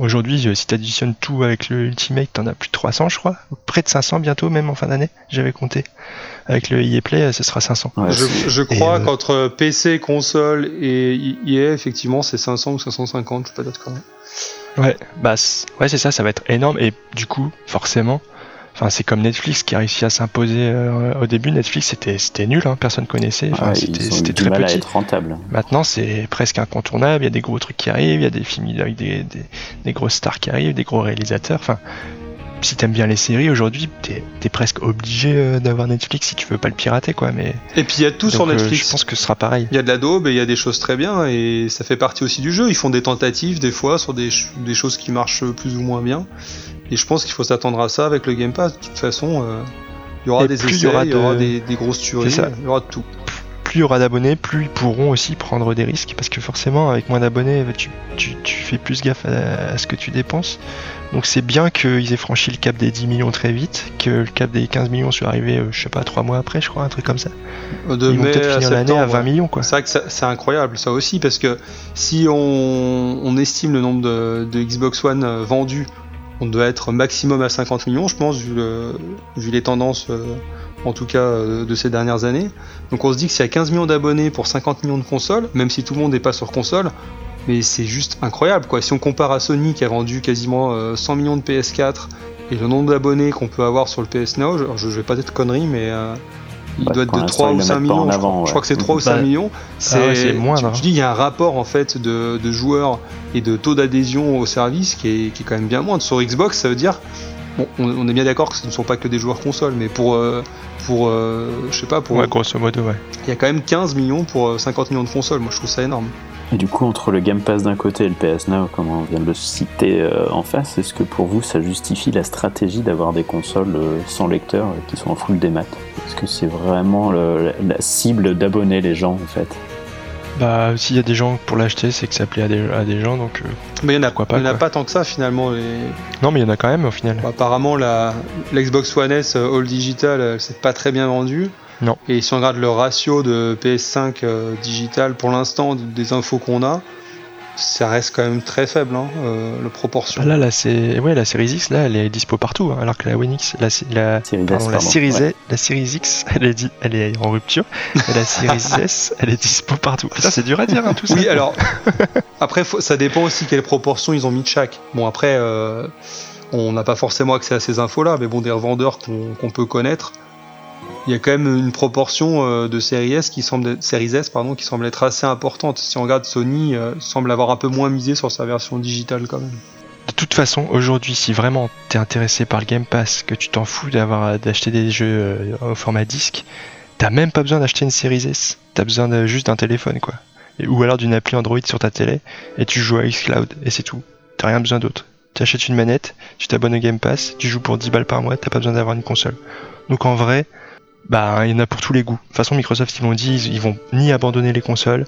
Aujourd'hui, euh, si tu additionnes tout avec le Ultimate, t'en as plus de 300, je crois. Près de 500 bientôt, même en fin d'année, j'avais compté. Avec le EA Play, euh, ce sera 500. Ouais, Je, crois euh, qu'entre PC, console et EA, effectivement, c'est 500 ou 550, je suis pas d'accord. Ouais, bah ouais, c'est ça, ça va être énorme et du coup, forcément, enfin c'est comme Netflix qui a réussi à s'imposer euh, au début. Netflix c'était c'était nul, hein, personne connaissait, enfin c'était c'était très mal à petit. être rentable. Maintenant c'est presque incontournable. Il y a des gros trucs qui arrivent, il y a des films avec des, des, des grosses stars qui arrivent, des gros réalisateurs. Enfin, si t'aimes bien les séries aujourd'hui, t'es es presque obligé euh, d'avoir Netflix si tu veux pas le pirater, quoi. Mais Et puis il y a tout sur euh, Netflix. je pense que ce sera pareil. Il y a de la daube et il y a des choses très bien et ça fait partie aussi du jeu. Ils font des tentatives des fois sur des, ch- des choses qui marchent plus ou moins bien. Et je pense qu'il faut s'attendre à ça avec le Game Pass. De toute façon, euh, il y aura Et des plus il y essais, aura il y aura de- des, des grosses tueries, il y aura de tout. Plus il y aura d'abonnés, plus ils pourront aussi prendre des risques, parce que forcément, avec moins d'abonnés, tu, tu- tu fais plus gaffe à, à ce que tu dépenses. Donc c'est bien qu'ils aient franchi le cap des 10 millions très vite, que le cap des 15 millions soit arrivé, euh, je sais pas, 3 mois après, je crois, un truc comme ça. De Ils vont peut-être finir l'année à septembre, 20 ouais. millions, quoi. C'est vrai que c'est incroyable ça aussi parce que si on, on estime le nombre de, de Xbox One euh, vendus, on doit être maximum à 50 millions, je pense, vu, le- vu les tendances, euh, en tout cas euh, de ces dernières années. Donc on se dit que s'il y a 15 millions d'abonnés pour 50 millions de consoles, même si tout le monde n'est pas sur console, mais c'est juste incroyable quoi. Si on compare à Sony qui a vendu quasiment euh, 100 millions de PS4 et le nombre d'abonnés qu'on peut avoir sur le PS Now, je, je vais pas être connerie, mais euh, il Bah, doit être de l'instant, 3 ils ou le 5 mettent pas en millions. je, crois. ouais. Je crois que c'est 3 ou 5 Bah, millions. ah ouais, c'est tu- hein. Je dis, il y a un rapport en fait de, de joueurs et de taux d'adhésion au service qui est, qui est quand même bien moindre. Sur Xbox, ça veut dire. Bon, on, on est bien d'accord que ce ne sont pas que des joueurs console, mais pour. euh, pour euh, je sais pas, pour. Ouais, grosso modo, ouais. Il y a quand même 15 millions pour euh, 50 millions de consoles. Moi, je trouve ça énorme. Et du coup, entre le Game Pass d'un côté et le PS Now, comme on vient de le citer euh, en face, est-ce que pour vous ça justifie la stratégie d'avoir des consoles euh, sans lecteur et qui sont en full démat? Est-ce que c'est vraiment le- la, la cible d'abonner les gens en fait? Bah, s'il y a des gens pour l'acheter, c'est que ça plaît à des, à des gens, donc. euh, Mais il n'y en a, pas, il y en a quoi. pas tant que ça finalement. les- Non, mais il y en a quand même au final. Apparemment, la, l'Xbox One S euh, All Digital, euh, c'est pas très bien vendu. Non. Et si on regarde le ratio de PS5 euh, digital, pour l'instant, des infos qu'on a, ça reste quand même très faible, hein, euh, la proportion. Ah, Là, là, c'est ouais, la Series X, là, elle est dispo partout, hein, alors que la One X, la, la, Series S, la pardon, Series, ouais. la Series X, elle est, di- elle est en rupture, et la Series S, elle est dispo partout. C'est dur à dire, hein, tout ça. Oui, alors, après, faut- ça dépend aussi quelle proportion ils ont mis de chaque. Bon, après, euh, on n'a pas forcément accès à ces infos-là, mais bon, des revendeurs qu'on qu'on peut connaître, il y a quand même une proportion euh, de séries S qui semble qui semble être assez importante. Si on regarde Sony, euh, semble avoir un peu moins misé sur sa version digitale quand même. De toute façon, aujourd'hui, si vraiment t'es intéressé par le Game Pass, que tu t'en fous d'avoir d'acheter des jeux euh, au format disque, t'as même pas besoin d'acheter une Series S. T'as besoin juste d'un téléphone, quoi. Ou alors d'une appli Android sur ta télé, et tu joues à xCloud, et c'est tout. T'as rien besoin d'autre. Tu achètes une manette, tu t'abonnes au Game Pass, tu joues pour 10 balles par mois, t'as pas besoin d'avoir une console. Donc en vrai, bah il y en a pour tous les goûts. De toute façon, Microsoft, ils l'ont dit, ils, vont ni abandonner les consoles,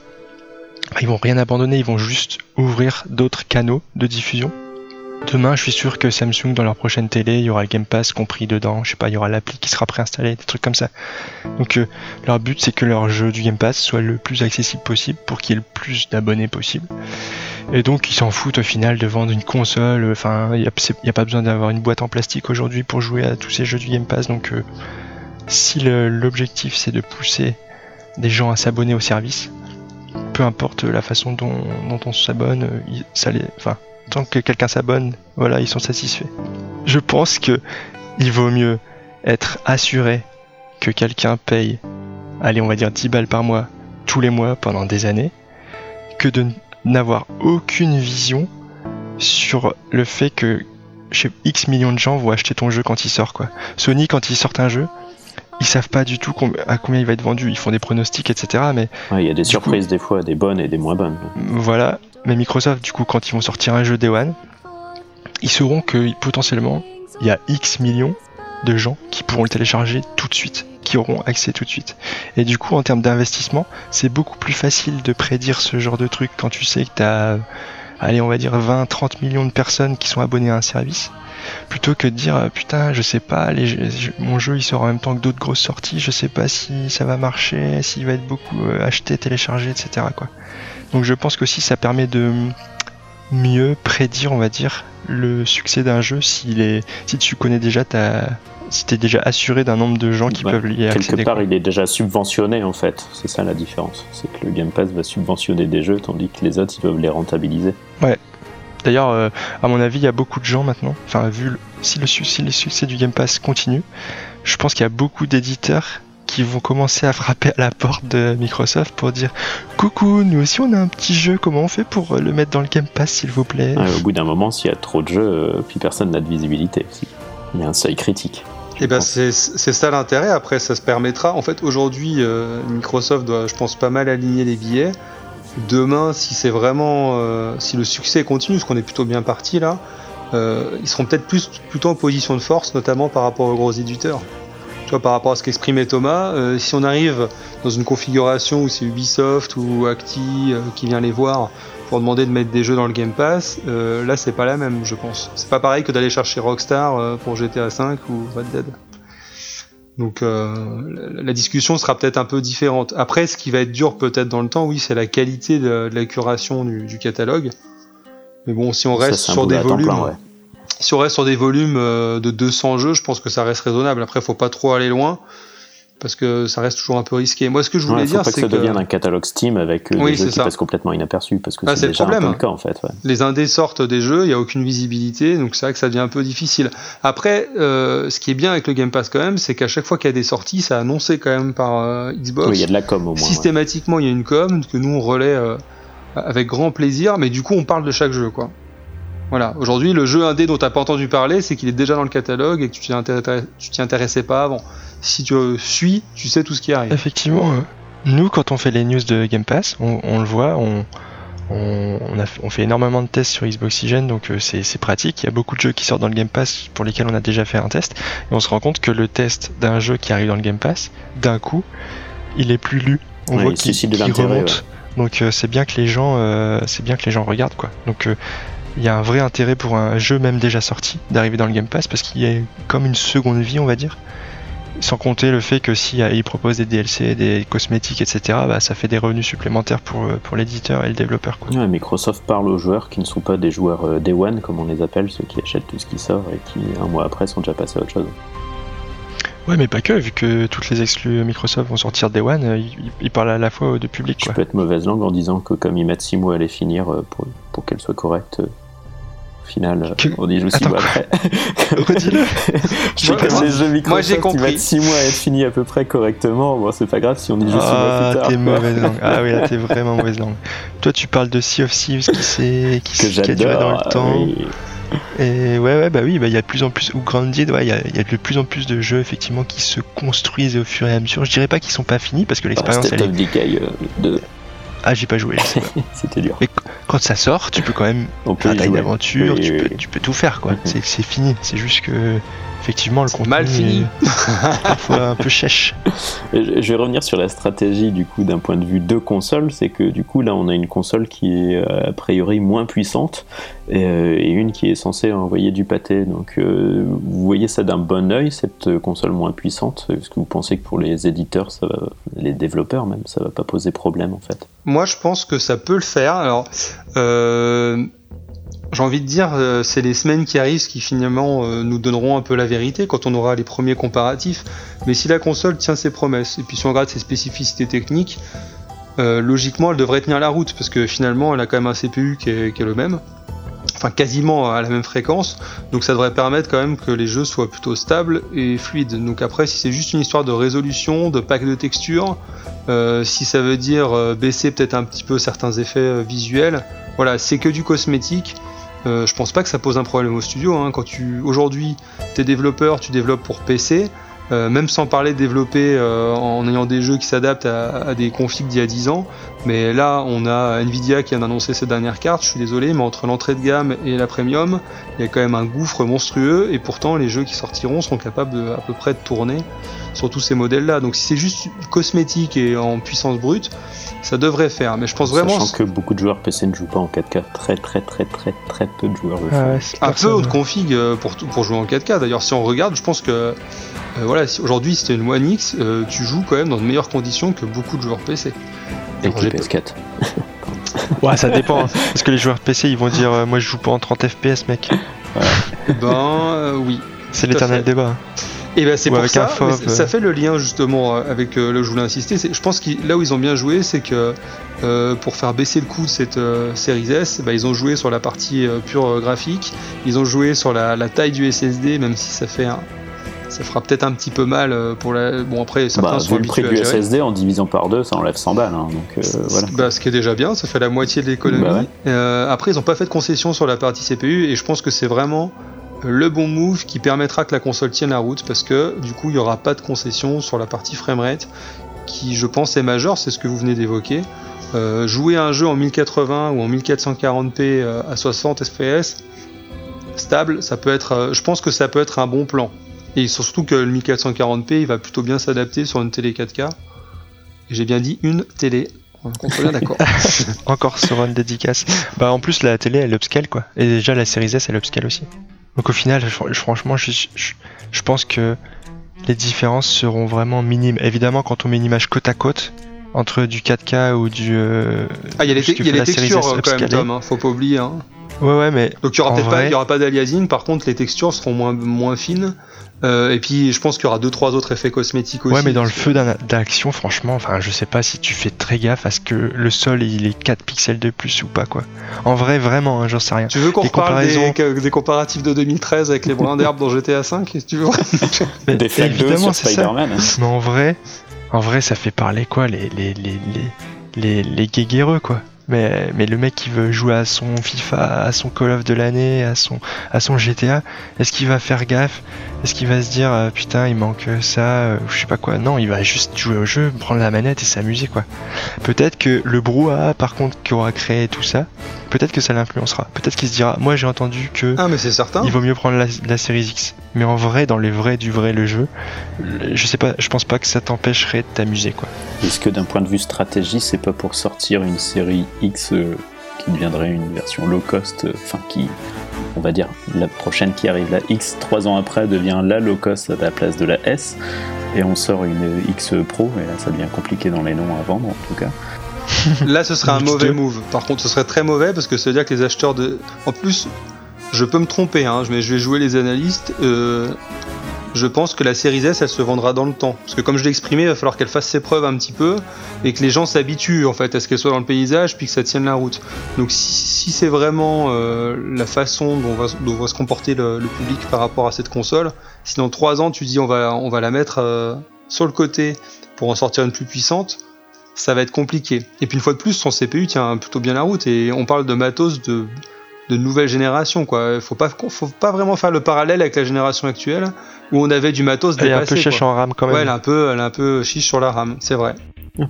ils vont rien abandonner, ils vont juste ouvrir d'autres canaux de diffusion. Demain, je suis sûr que Samsung, dans leur prochaine télé, il y aura le Game Pass compris dedans. Je sais pas, il y aura l'appli qui sera préinstallée, des trucs comme ça. Donc, euh, leur but, c'est que leur jeu du Game Pass soit le plus accessible possible pour qu'il y ait le plus d'abonnés possible. Et donc, ils s'en foutent au final de vendre une console. Enfin, il n'y a pas besoin d'avoir une boîte en plastique aujourd'hui pour jouer à tous ces jeux du Game Pass. Donc, euh, si l'objectif, c'est de pousser des gens à s'abonner au service, peu importe la façon dont, on s'abonne, ça enfin, tant que quelqu'un s'abonne, voilà, ils sont satisfaits. Je pense que il vaut mieux être assuré que quelqu'un paye, allez, on va dire 10 balles par mois, tous les mois pendant des années, que de n'avoir aucune vision sur le fait que sais, X millions de gens vont acheter ton jeu quand il sort, quoi. Sony, quand ils sortent un jeu, ils savent pas du tout à combien il va être vendu. Ils font des pronostics, etc. Mais Ouais, Il y a des surprises des fois, des bonnes et des moins bonnes. voilà, mais Microsoft, du coup, quand ils vont sortir un jeu Day One, ils sauront que potentiellement, il y a X millions de gens qui pourront le télécharger tout de suite, qui auront accès tout de suite. Et du coup, en termes d'investissement, c'est beaucoup plus facile de prédire ce genre de truc quand tu sais que tu as, allez, on va dire 20-30 millions de personnes qui sont abonnées à un service, plutôt que de dire, euh, putain, je sais pas, mon jeu il sort en même temps que d'autres grosses sorties, je sais pas si ça va marcher, s'il va être beaucoup euh, acheté, téléchargé, etc. Donc je pense qu'aussi ça permet de mieux prédire, on va dire, le succès d'un jeu si tu connais déjà ta, si t'es déjà assuré d'un nombre de gens qui Ouais, peuvent y accéder. Quelque part, quoi. il est déjà subventionné en fait. C'est ça la différence. C'est que le Game Pass va subventionner des jeux tandis que les autres ils peuvent les rentabiliser. D'ailleurs, euh, à mon avis, il y a beaucoup de gens maintenant. Enfin, vu le, si, le, su- si le succès du Game Pass continue, je pense qu'il y a beaucoup d'éditeurs qui vont commencer à frapper à la porte de Microsoft pour dire Coucou, nous aussi on a un petit jeu, comment on fait pour euh, le mettre dans le Game Pass s'il vous plaît? Ouais, au bout d'un moment, s'il y a trop de jeux, euh, puis personne n'a de visibilité aussi. Il y a un seuil critique. Et ben c'est ça l'intérêt. Après, ça se permettra. En fait, aujourd'hui, euh, Microsoft doit, je pense, pas mal aligner les billets. Demain, si c'est vraiment, euh, si le succès continue, parce qu'on est plutôt bien parti là, euh, ils seront peut-être plus plutôt en position de force, notamment par rapport aux gros éditeurs. Tu vois, par rapport à ce qu'exprimait Thomas, si on arrive dans une configuration où c'est Ubisoft ou Acti qui vient les voir pour demander de mettre des jeux dans le Game Pass, là c'est pas la même, je pense. C'est pas pareil que d'aller chercher Rockstar pour GTA 5 ou Red Dead. Donc euh, la discussion sera peut-être un peu différente. Après, ce qui va être dur peut-être dans le temps, oui, c'est la qualité de, la curation du, catalogue. Mais bon, si on reste sur des volumes, si on reste sur des volumes euh, de 200 jeux, je pense que ça reste raisonnable. Après, faut pas trop aller loin parce que ça reste toujours un peu risqué. Moi, ce que je voulais dire, c'est que, ça devienne un catalogue Steam avec euh, des jeux qui passent complètement inaperçus, parce que ah, c'est déjà le, un peu le cas en fait. Les indés sortent des jeux, il n'y a aucune visibilité, donc c'est vrai que ça devient un peu difficile. Après, euh, ce qui est bien avec le Game Pass quand même, c'est qu'à chaque fois qu'il y a des sorties, ça annoncé quand même par euh, Xbox. Oui, il y a de la com au moins. Systématiquement, il y a une com que nous on relaie avec grand plaisir, mais du coup, on parle de chaque jeu, quoi. Voilà. Aujourd'hui, le jeu indé dont tu n'as pas entendu parler, c'est qu'il est déjà dans le catalogue et que tu t'y intéressais pas avant si tu suis, tu sais tout ce qui arrive. Effectivement, euh, nous, quand on fait les news de Game Pass, on, le voit, on, on, fait énormément de tests sur Xboxygen, donc euh, c'est pratique. Il y a beaucoup de jeux qui sortent dans le Game Pass pour lesquels on a déjà fait un test, et on se rend compte que le test d'un jeu qui arrive dans le Game Pass, d'un coup, il est plus lu. On voit qu'il remonte. Donc euh, c'est bien que les gens, c'est bien que les gens regardent quoi. Donc il y a un vrai intérêt pour un jeu même déjà sorti d'arriver dans le Game Pass parce qu'il y a comme une seconde vie, on va dire. Sans compter le fait que si il propose des DLC, des cosmétiques, etc., bah, ça fait des revenus supplémentaires pour, euh, pour l'éditeur et le développeur. Microsoft parle aux joueurs qui ne sont pas des joueurs euh, Day One, comme on les appelle, ceux qui achètent tout ce qui sort et qui, un mois après, sont déjà passés à autre chose. Ouais, mais pas que, vu que toutes les exclus Microsoft vont sortir Day One, euh, ils, parlent à la fois de public. Tu peux être mauvaise langue en disant que comme ils mettent 6 mois à les finir pour, pour qu'elles soient correctes, final, on y joue 6 mois après. Redis-le. Moi j'ai compris. Ils mettent 6 mois à être fini à peu près correctement. Bon, c'est pas grave si on y joue 6 mois ah, plus tard. T'es mauvaise langue. Ah oui, là t'es vraiment mauvaise langue. Toi tu parles de Sea of Thieves qui, s'est, qui, que qui a duré dans le temps. Et ouais, ouais, bah oui, bah il y a de plus en plus, ou Grounded, ouais, il y a, y a, de plus en plus de jeux effectivement qui se construisent au fur et à mesure. Je dirais pas qu'ils sont pas finis parce que l'expérience. elle est... Decay 2. Ah, j'ai pas joué. C'était dur. Mais quand ça sort, tu peux quand même faire taille d'aventure, tu, peux, tu peux tout faire quoi. Mhm. C'est fini. C'est juste que effectivement le contenu mal fini. parfois un peu chèche. Je vais revenir sur la stratégie du coup d'un point de vue de console, c'est que du coup là on a une console qui est euh, a priori moins puissante euh, et, une qui est censée envoyer du pâté. Donc euh, vous voyez ça d'un bon oeil cette console moins puissante Est-ce que vous pensez que pour les éditeurs, ça va, les développeurs même, ça va pas poser problème en fait Moi je pense que ça peut le faire. Alors j'ai envie de dire, euh, c'est les semaines qui arrivent qui finalement euh, nous donneront un peu la vérité quand on aura les premiers comparatifs. Mais si la console tient ses promesses, et puis si on regarde ses spécificités techniques, euh, logiquement elle devrait tenir la route, parce que finalement elle a quand même un CPU qui est, le même, enfin quasiment à la même fréquence, donc ça devrait permettre quand même que les jeux soient plutôt stables et fluides. Donc après, si c'est juste une histoire de résolution, de pack de textures, si ça veut dire baisser peut-être un petit peu certains effets visuels, voilà, c'est que du cosmétique euh, je pense pas que ça pose un problème au studio. Hein. Quand tu aujourd'hui t'es développeur, tu développes pour PC, euh, même sans parler de développer euh, en ayant des jeux qui s'adaptent à, des configs d'il y a 10 ans. Mais là, on a Nvidia qui vient d'annoncer ses dernières cartes. Je suis désolé, mais entre l'entrée de gamme et la premium, il y a quand même un gouffre monstrueux. Et pourtant, les jeux qui sortiront sont capables de, à peu près de tourner sur tous ces modèles-là. Donc, si c'est juste cosmétique et en puissance brute, ça devrait faire, mais je pense vraiment. Sachant que beaucoup de joueurs PC ne jouent pas en 4K, très très très très très peu de joueurs le ah un peu de config euh, pour, pour jouer en 4K. D'ailleurs, si on regarde, je pense que euh, voilà, si aujourd'hui c'était une One X, euh, tu joues quand même dans de meilleures conditions que beaucoup de joueurs PC. Et PS4. ouais, ça dépend. Hein. Parce que les joueurs PC, ils vont dire, moi je joue pas en 30 FPS, mec. Ben oui. C'est l'éternel débat. Et ben c'est pour ça, ça fait le lien justement avec euh, là où je voulais insister. Je pense que là où ils ont bien joué, c'est que euh, pour faire baisser le coût de cette euh, série S, bah, ils ont joué sur la partie pure graphique, ils ont joué sur la, taille du SSD, même si ça fait ça fera peut-être un petit peu mal pour la. Bon après certains bah, sont vu le prix du SSD en divisant par deux, ça enlève 100 balles. Hein, donc voilà. Bah, ce qui est déjà bien, ça fait la moitié de l'économie. Bah après ils n'ont pas fait de concession sur la partie CPU et je pense que c'est vraiment le bon move qui permettra que la console tienne la route parce que du coup il n'y aura pas de concession sur la partie framerate qui je pense est majeure, c'est ce que vous venez d'évoquer. Euh, jouer un jeu en 1080 ou en 1440p euh, à 60 fps stable, ça peut être, euh, je pense que ça peut être un bon plan. Et surtout que le 1440p il va plutôt bien s'adapter sur une télé 4K. Et j'ai bien dit une télé. On soit bien d'accord. Encore sur une dédicace. Bah en plus la télé elle upscale quoi. Et déjà la série S elle upscale aussi. Donc au final, franchement, je- je pense que les différences seront vraiment minimes. Évidemment, quand on met une image côte à côte entre du 4K ou du. euh, Ah, il y a les, te- y a les textures euh, quand même. Tom, hein, faut pas oublier. hein. Ouais, ouais, mais Donc il y aura peut-être pas, vrai- y aura pas d'aliasing, par contre les textures seront moins, moins fines. Euh, et puis je pense qu'il y aura deux trois autres effets cosmétiques aussi. ouais, mais dans le feu d'un- d'action, franchement, enfin, je sais pas si tu fais très gaffe à ce que le sol il est 4 pixels de plus ou pas quoi. En vrai, vraiment, hein, j'en sais rien. Tu veux qu'on Les reparle des, comparaisons- que- des comparatifs de 2013 avec les brins d'herbe dans GTA 5 si tu veux? Mais Des flaques évidemment, c'est ça. Spider-Man. hein. Mais en vrai, en vrai, ça fait parler quoi les les les les les, quoi? Mais mais le mec qui veut jouer à son FIFA, à son Call of de l'année, à son à son GTA, est-ce qu'il va faire gaffe? Est-ce qu'il va se dire euh, putain il manque ça, euh, ou je sais pas quoi? Non, il va juste jouer au jeu, prendre la manette et s'amuser quoi. Peut-être que le brouhaha par contre qui aura créé tout ça, peut-être que ça l'influencera. Peut-être qu'il se dira moi j'ai entendu que Ah mais c'est certain. il vaut mieux prendre la, la série X. Mais en vrai, dans les vrais du vrai le jeu, je sais pas, je pense pas que ça t'empêcherait de t'amuser quoi. Est-ce que d'un point de vue stratégie, c'est pas pour sortir une série X euh, qui deviendrait une version low cost, euh, enfin qui, on va dire, la prochaine qui arrive, la X, trois ans après devient la low cost à la place de la S, et on sort une X Pro, et là ça devient compliqué dans les noms à vendre en tout cas. Là, ce serait un X2. mauvais move. Par contre, ce serait très mauvais parce que ça veut dire que les acheteurs de. En plus, je peux me tromper, hein, mais je vais jouer les analystes. euh, Je pense que la série S, elle se vendra dans le temps. Parce que comme je l'ai exprimé, il va falloir qu'elle fasse ses preuves un petit peu et que les gens s'habituent en fait à ce qu'elle soit dans le paysage puis que ça tienne la route. Donc si, c'est vraiment euh, la façon dont va, se comporter le, le public par rapport à cette console, si dans 3 ans tu dis on va, on va la mettre euh, sur le côté pour en sortir une plus puissante, ça va être compliqué. Et puis une fois de plus, son CPU tient plutôt bien la route et on parle de matos de, de nouvelle génération quoi. Faut pas, faut pas vraiment faire le parallèle avec la génération actuelle où on avait du matos Elle est un dépassé. peu chèche quoi. en RAM quand même. Ouais, elle est un peu, elle est un peu chiche sur la RAM, c'est vrai.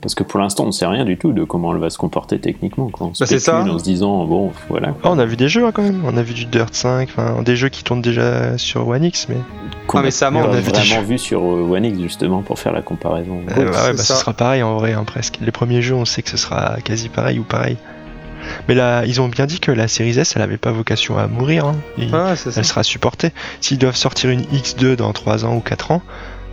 Parce que pour l'instant, on sait rien du tout de comment elle va se comporter techniquement. Quoi. On Bah, c'est spécule ça. en se disant, bon, voilà. Ah, on a vu des jeux hein, quand même, on a vu du Dirt 5, enfin des jeux qui tournent déjà sur One X, mais Qu'on Ah, mais ça manque. On a vu vraiment vu sur euh, One X justement pour faire la comparaison. euh, bah ouais, bah, ça. ce sera pareil en vrai hein, presque. Les premiers jeux, on sait que ce sera quasi pareil ou pareil. Mais là, ils ont bien dit que la série S, elle avait pas vocation à mourir. hein. Ça. elle sera supportée. S'ils doivent sortir une X2 dans 3 ans ou 4 ans,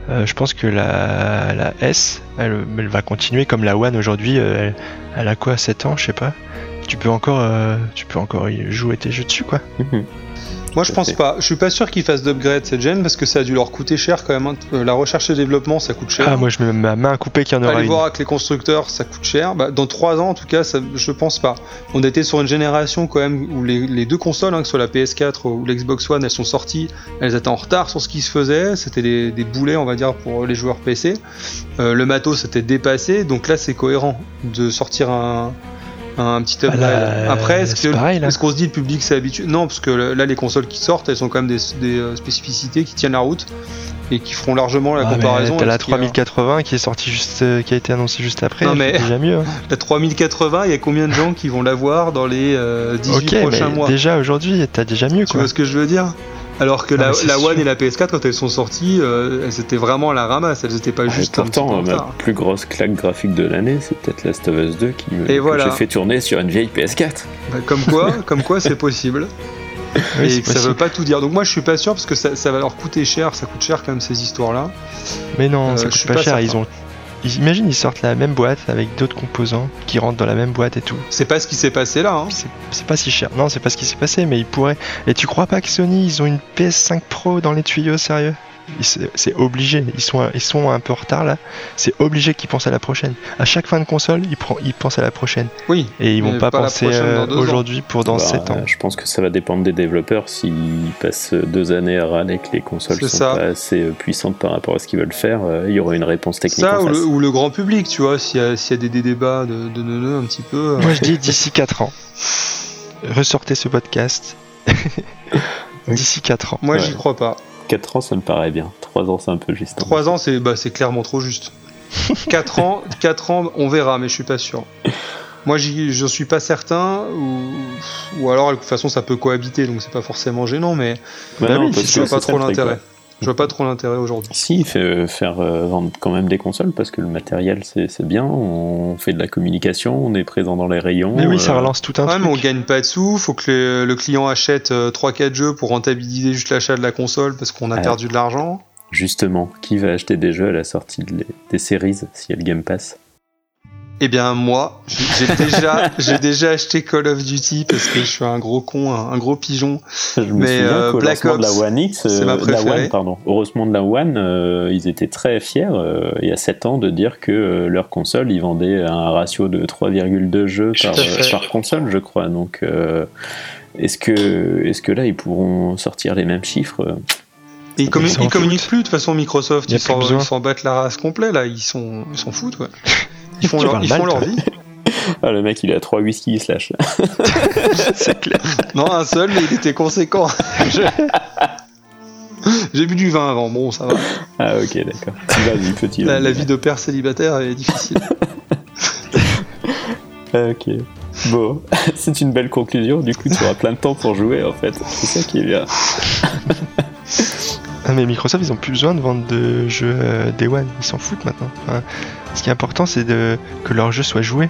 euh, je pense que la, la S, elle, elle va continuer comme la One aujourd'hui. euh, elle, elle a quoi 7 ans, je sais pas. Tu peux encore, euh, tu peux encore y jouer tes jeux dessus, quoi. Moi, je pense pas. Je suis pas sûr qu'ils fassent d'upgrade cette gen parce que ça a dû leur coûter cher quand même. hein. Euh, La recherche et développement, ça coûte cher. Ah, moi, je mets ma main coupée qu'il y en aura Allez une. voir avec les constructeurs, ça coûte cher. Bah, dans 3 ans, en tout cas, ça, je pense pas. On était sur une génération quand même où les, les deux consoles, hein, que ce soit la PS4 ou l'Xbox One, elles sont sorties, elles étaient en retard sur ce qui se faisait. C'était des, des boulets, on va dire, pour les joueurs PC. Euh, le matos était dépassé, donc là, c'est cohérent de sortir un, un petit upgrade. Là, Après, est-ce qu'on se dit le public s'est habitué? Non, parce que là, les consoles qui sortent, elles sont quand même des, des, euh, spécificités qui tiennent la route et qui feront largement la Ah, comparaison. T'as la avec ce qu'il y a. 3080 qui est sortie juste, euh, qui a été annoncée juste après. Non, mais- déjà mieux. hein. La 3080, il y a combien de gens qui vont l'avoir dans les euh, 18 Ok, prochains mais mois? déjà aujourd'hui, t'as déjà mieux, Tu quoi. vois ce que je veux dire? Alors que Non, la, One et la PS4, quand elles sont sorties, euh, elles étaient vraiment à la ramasse. Elles étaient pas Et juste pourtant, ma plus grosse claque graphique de l'année, c'est peut-être Last of Us 2 qui me, voilà. j'ai fait tourner sur une vieille PS4. Bah, comme quoi, comme quoi, c'est possible. Oui, et que ça veut pas tout dire. Donc moi, je suis pas sûr parce que ça, ça va leur coûter cher. Ça coûte cher quand même ces histoires-là. Mais non, Euh, ça je coûte suis pas, pas cher. certain. Ils ont. Ils- Imagine, ils sortent la même boîte avec d'autres composants qui rentrent dans la même boîte et tout. C'est pas ce qui s'est passé là. hein. C'est- pas si cher. Non, c'est pas ce qui s'est passé, mais ils pourraient. Et tu crois pas que Sony, ils ont une PS5 Pro dans les tuyaux, sérieux? C'est obligé. Ils sont, ils sont un peu en retard là. C'est obligé qu'ils pensent à la prochaine. À chaque fin de console, ils, prend- ils pensent à la prochaine. Oui. Et ils vont pas, pas penser euh, aujourd'hui pour dans Bah, 7 ans. Je pense que ça va dépendre des développeurs s'ils passent deux années à râler que les consoles sont ça. pas assez euh, puissantes par rapport à ce qu'ils veulent faire. euh, Il y aura une réponse technique Ça en ou face. le, ou le grand public, tu vois, s'il y, a- s'il y a des, des débats de, de neuneux un petit peu. euh, Moi je dis d'ici 4 ans. Ressortez ce podcast. D'ici 4 ans. Moi, Ouais. j'y crois pas. 4 ans, ça me paraît bien. 3 ans, c'est un peu juste. 3 ans, c'est bah, c'est clairement trop juste. 4 ans, 4 ans, on verra, mais je suis pas sûr. Moi, j'y- je suis pas certain, ou, ou alors de toute façon, ça peut cohabiter, donc c'est pas forcément gênant, mais Bah non, oui, parce je que vois pas trop l'intérêt. Je vois pas trop l'intérêt aujourd'hui. Si, fait- faire euh, vendre quand même des consoles parce que le matériel c'est bien, on fait de la communication, on est présent dans les rayons. Mais oui, ça euh, relance tout un Ouais, truc. mais on gagne pas de sous, faut que le, le client achète 3-4 jeux pour rentabiliser juste l'achat de la console parce qu'on a Ouais. perdu de l'argent. Justement, qui va acheter des jeux à la sortie de les- des séries s'il y a le Game Pass? Eh bien, moi, j'ai déjà, j'ai déjà acheté Call of Duty parce que je suis un gros con, un, un gros pigeon. Je me Mais, souviens euh, qu'au Black lancement de la Ops, One X, c'est euh, ma de la préférée. One, pardon, au lancement de la One, euh, ils étaient très fiers euh, il y a 7 ans de dire que euh, leur console, ils vendaient un ratio de 3,2 jeux par, console, je crois. Donc, euh, est-ce que, est que là, ils pourront sortir les mêmes chiffres Et ils, commu- s'en ils communiquent plus de toute façon Microsoft, ils s'en s'en battent la race complet là, ils sont ils s'en foutent ouais. Ils font leur, ils font leur vie. Ah, le mec, il a 3 whisky, il se lâche. C'est clair. Non, un seul, mais il était conséquent. Je- J'ai bu du vin avant, bon ça va. Ah, ok, d'accord. Vas-y, petit. La, vie de père célibataire est difficile. Ah, ok. Bon, c'est une belle conclusion. Du coup, tu auras plein de temps pour jouer, en fait. C'est ça qui est bien. Ah, mais Microsoft, ils ont plus besoin de vendre de jeux euh, Day One. Ils s'en foutent maintenant. Enfin, ce qui est important, c'est de... que leur jeu soit joué.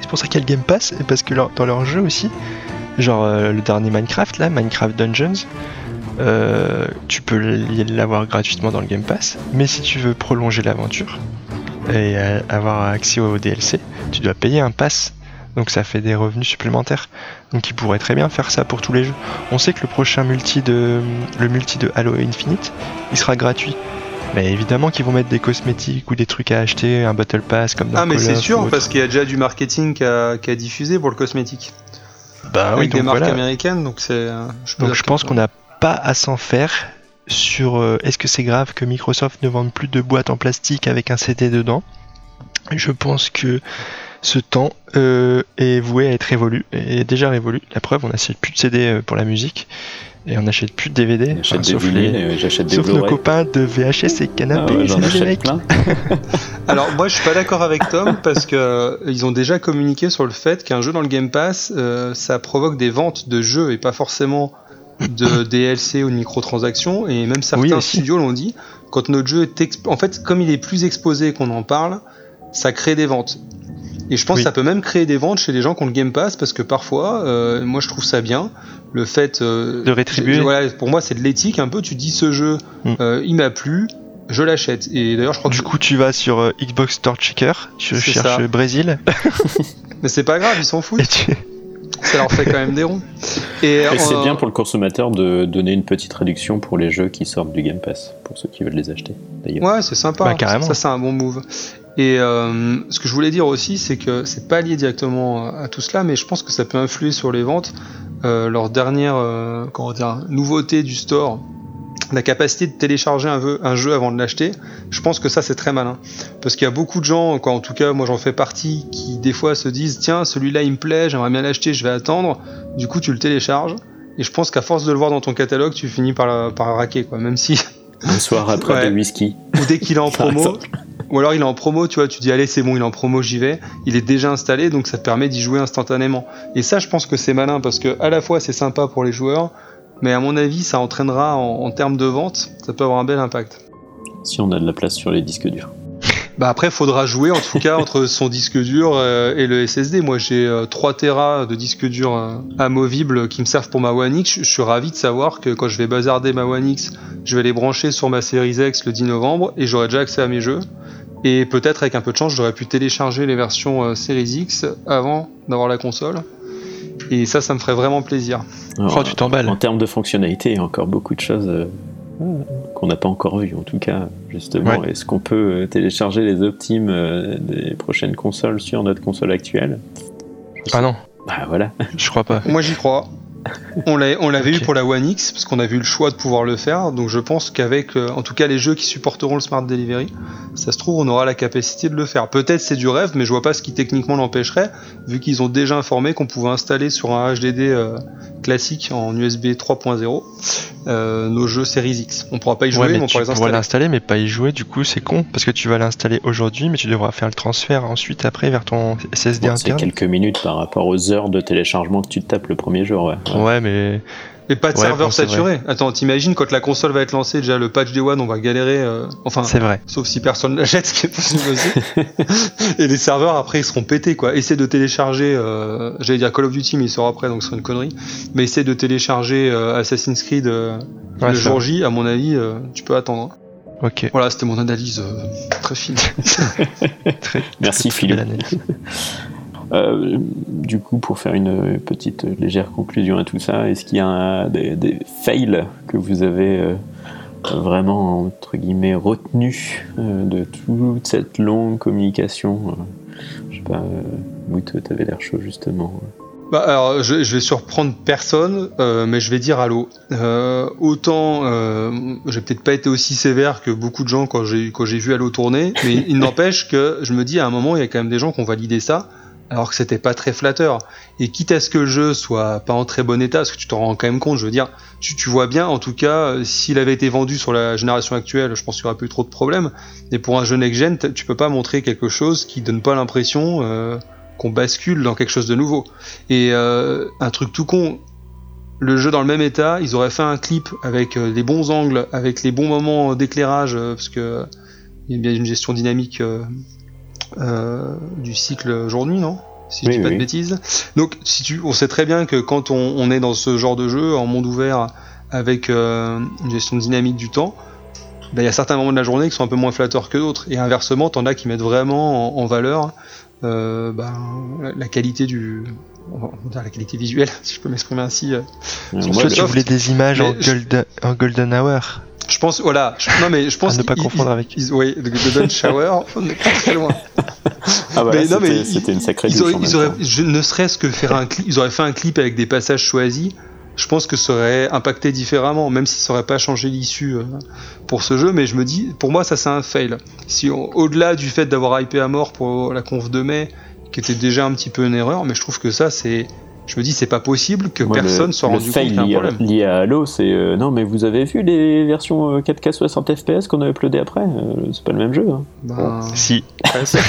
C'est pour ça qu'il y a le Game Pass, et parce que dans leur jeu aussi, genre euh, le dernier Minecraft, là, Minecraft Dungeons, euh, tu peux l'avoir gratuitement dans le Game Pass, mais si tu veux prolonger l'aventure et euh, avoir accès au DLC, tu dois payer un pass. Donc ça fait des revenus supplémentaires. Donc ils pourraient très bien faire ça pour tous les jeux. On sait que le prochain multi de le multi de Halo Infinite, il sera gratuit. Mais évidemment qu'ils vont mettre des cosmétiques ou des trucs à acheter, un Battle Pass comme dans Ah mais c'est sûr parce qu'il y a déjà du marketing qui a, qui a diffusé pour le cosmétique. bah oui, avec des donc marques voilà. américaines, donc c'est. euh, Donc je pense qu'on n'a pas à s'en faire sur euh, est-ce que c'est grave que Microsoft ne vende plus de boîtes en plastique avec un CD dedans? Je pense que ce temps euh, est voué à être révolu, et est déjà révolu. La preuve, on n'achète plus de CD pour la musique et on n'achète plus de DVD. J'achète enfin, des sauf vinyles, les- j'achète des Sauf nos copains de VHS et Ah canapé, ouais, j'en achète plein. Alors moi je suis pas d'accord avec Tom parce que euh, ils ont déjà communiqué sur le fait qu'un jeu dans le Game Pass euh, ça provoque des ventes de jeux et pas forcément de DLC ou de microtransactions. Et même certains Oui, studios l'ont dit quand notre jeu est exp- en fait comme il est plus exposé qu'on en parle ça crée des ventes et je pense Oui. que ça peut même créer des ventes chez les gens qui ont le Game Pass parce que parfois euh, moi je trouve ça bien le fait euh, De rétribuer. voilà, pour moi c'est de l'éthique un peu tu dis ce jeu Mm. euh, il m'a plu je l'achète et d'ailleurs je crois que Du coup, tu vas sur euh, Xbox Store Checker, tu cherches ça. Brésil, Mais c'est pas grave, ils s'en foutent. tu... Ça leur fait quand même des ronds. Et, Et c'est euh, bien pour le consommateur de donner une petite réduction pour les jeux qui sortent du Game Pass, pour ceux qui veulent les acheter, d'ailleurs. Ouais, c'est sympa. Bah, carrément. Ça, c'est un bon move. Et euh, ce que je voulais dire aussi, c'est que c'est pas lié directement à tout cela, mais je pense que ça peut influer sur les ventes. Euh, leur dernière euh, comment dire, nouveauté du store, la capacité de télécharger un, jeu avant de l'acheter, je pense que ça c'est très malin. Parce qu'il y a beaucoup de gens, quoi, en tout cas moi j'en fais partie, qui des fois se disent tiens celui-là il me plaît, j'aimerais bien l'acheter, je vais attendre. Du coup tu le télécharges. Et je pense qu'à force de le voir dans ton catalogue, tu finis par, par raquer, quoi. Même si Un soir après Ouais. des whisky. ou dès qu'il est en promo, ou alors il est en promo, tu vois, tu dis allez c'est bon, il est en promo, j'y vais. Il est déjà installé, donc ça te permet d'y jouer instantanément. Et ça, je pense que c'est malin parce que à la fois c'est sympa pour les joueurs, mais à mon avis, ça entraînera en, en termes de vente, ça peut avoir un bel impact. Si on a de la place sur les disques durs. Bah après, faudra jouer en tout cas entre son disque dur euh, et le SSD. Moi, j'ai euh, 3 Tera de disque dur euh, amovibles qui me servent pour ma One X. Je je suis ravi de savoir que quand je vais bazarder ma One X, je vais les brancher sur ma Series X le 10 novembre et j'aurai déjà accès à mes jeux. Et peut-être avec un peu de chance, j'aurais pu télécharger les versions euh, Series X avant d'avoir la console. Et ça, ça me ferait vraiment plaisir. Alors, Oh, tu t'emballes. En termes de fonctionnalité, il y a encore beaucoup de choses euh, qu'on n'a pas encore vues, en tout cas, justement. Ouais. Est-ce qu'on peut euh, télécharger les optimes euh, des prochaines consoles sur notre console actuelle? Ah non, Bah voilà. je crois pas. Moi, j'y crois. On l'a- on l'avait eu pour la One X parce qu'on a vu le choix de pouvoir le faire. Donc je pense qu'avec, euh, en tout cas, les jeux qui supporteront le Smart Delivery, ça se trouve, on aura la capacité de le faire. Peut-être c'est du rêve, mais je vois pas ce qui techniquement l'empêcherait, vu qu'ils ont déjà informé qu'on pouvait installer sur un HDD euh, classique en USB 3.0 euh, nos jeux Series X. On pourra pas y jouer, Ouais, mais, mais on pourra les installer. l'installer, mais pas y jouer, du coup, c'est con. Parce que tu vas l'installer aujourd'hui, mais tu devras faire le transfert ensuite, après, vers ton SSD Bon, c'est interne. quelques minutes par rapport aux heures de téléchargement que tu te tapes le premier jour. Ouais. Ouais. Ouais, mais Et pas de Ouais, serveur saturé. Attends, t'imagines quand la console va être lancée, déjà le patch Day One, on va galérer. euh, enfin, c'est vrai. sauf si personne l'achète, ce qui est possible aussi. et les serveurs après ils seront pétés quoi. Essaie de télécharger, euh, j'allais dire Call of Duty mais il sort après donc c'est une connerie. Mais essaie de télécharger euh, Assassin's Creed euh, Ouais, le jour J, à mon avis, euh, tu peux attendre. Ok. Voilà, c'était mon analyse euh, très fine. Très, Merci, analyse. Euh, du coup, pour faire une petite euh, légère conclusion à tout ça, est-ce qu'il y a un- des, des fails que vous avez euh, vraiment, entre guillemets, retenus euh, de toute cette longue communication Je sais pas, euh, Mout, t'avais l'air chaud justement. Bah, alors, je, je vais surprendre personne, euh, mais je vais dire allô. Euh, autant, euh, j'ai peut-être pas été aussi sévère que beaucoup de gens quand j'ai quand j'ai vu Halo tourner, mais il n'empêche que je me dis à un moment, il y a quand même des gens qui ont validé ça, alors que c'était pas très flatteur. Et quitte à ce que le jeu soit pas en très bon état, parce que tu t'en rends quand même compte, je veux dire, tu, vois bien, en tout cas, euh, s'il avait été vendu sur la génération actuelle, je pense qu'il y aurait plus trop de problèmes. Mais pour un jeu next-gen, tu peux pas montrer quelque chose qui donne pas l'impression euh, qu'on bascule dans quelque chose de nouveau. Et euh, un truc tout con, le jeu dans le même état, ils auraient fait un clip avec les bons angles, avec les bons moments d'éclairage, parce que il y a bien une gestion dynamique euh, du cycle jour-nuit, non? Si je Oui, dis pas oui. de bêtises. Donc, si tu, on sait très bien que quand on, on est dans ce genre de jeu en monde ouvert avec euh, une gestion dynamique du temps, ben, il y a certains moments de la journée qui sont un peu moins flatteurs que d'autres. Et inversement, t'en as qui mettent vraiment en, en valeur euh, ben, la, qualité du, on va dire la qualité visuelle, si je peux m'exprimer ainsi. euh. Sur moi, tu voulais des images en, mais je- golden, en golden hour? Je pense, voilà, je, non mais je pense À ne pas confondre avec- ils- oui, le Golden Shower, on n'est pas très loin. ah, mais c'était- une sacrée Ils auraient, ils auraient- je, ne serait-ce que faire un clip, ils auraient fait un clip avec des passages choisis. Je pense que ça aurait impacté différemment, même si ça aurait pas changé l'issue euh, pour ce jeu. Mais je me dis, pour moi, ça c'est un fail. Si au-delà du fait d'avoir hypé à mort pour la conf de mai, qui était déjà un petit peu une erreur, mais je trouve que ça c'est, je me dis, c'est pas possible que personne le, soit rendu compte fail qu'il y a un lié, à- problème. lié à Halo, c'est euh, non, mais vous avez vu les versions euh, 4K 60 FPS qu'on a uploadées après Euh, C'est pas le même jeu. hein. Ben, Si, ouais, c'est-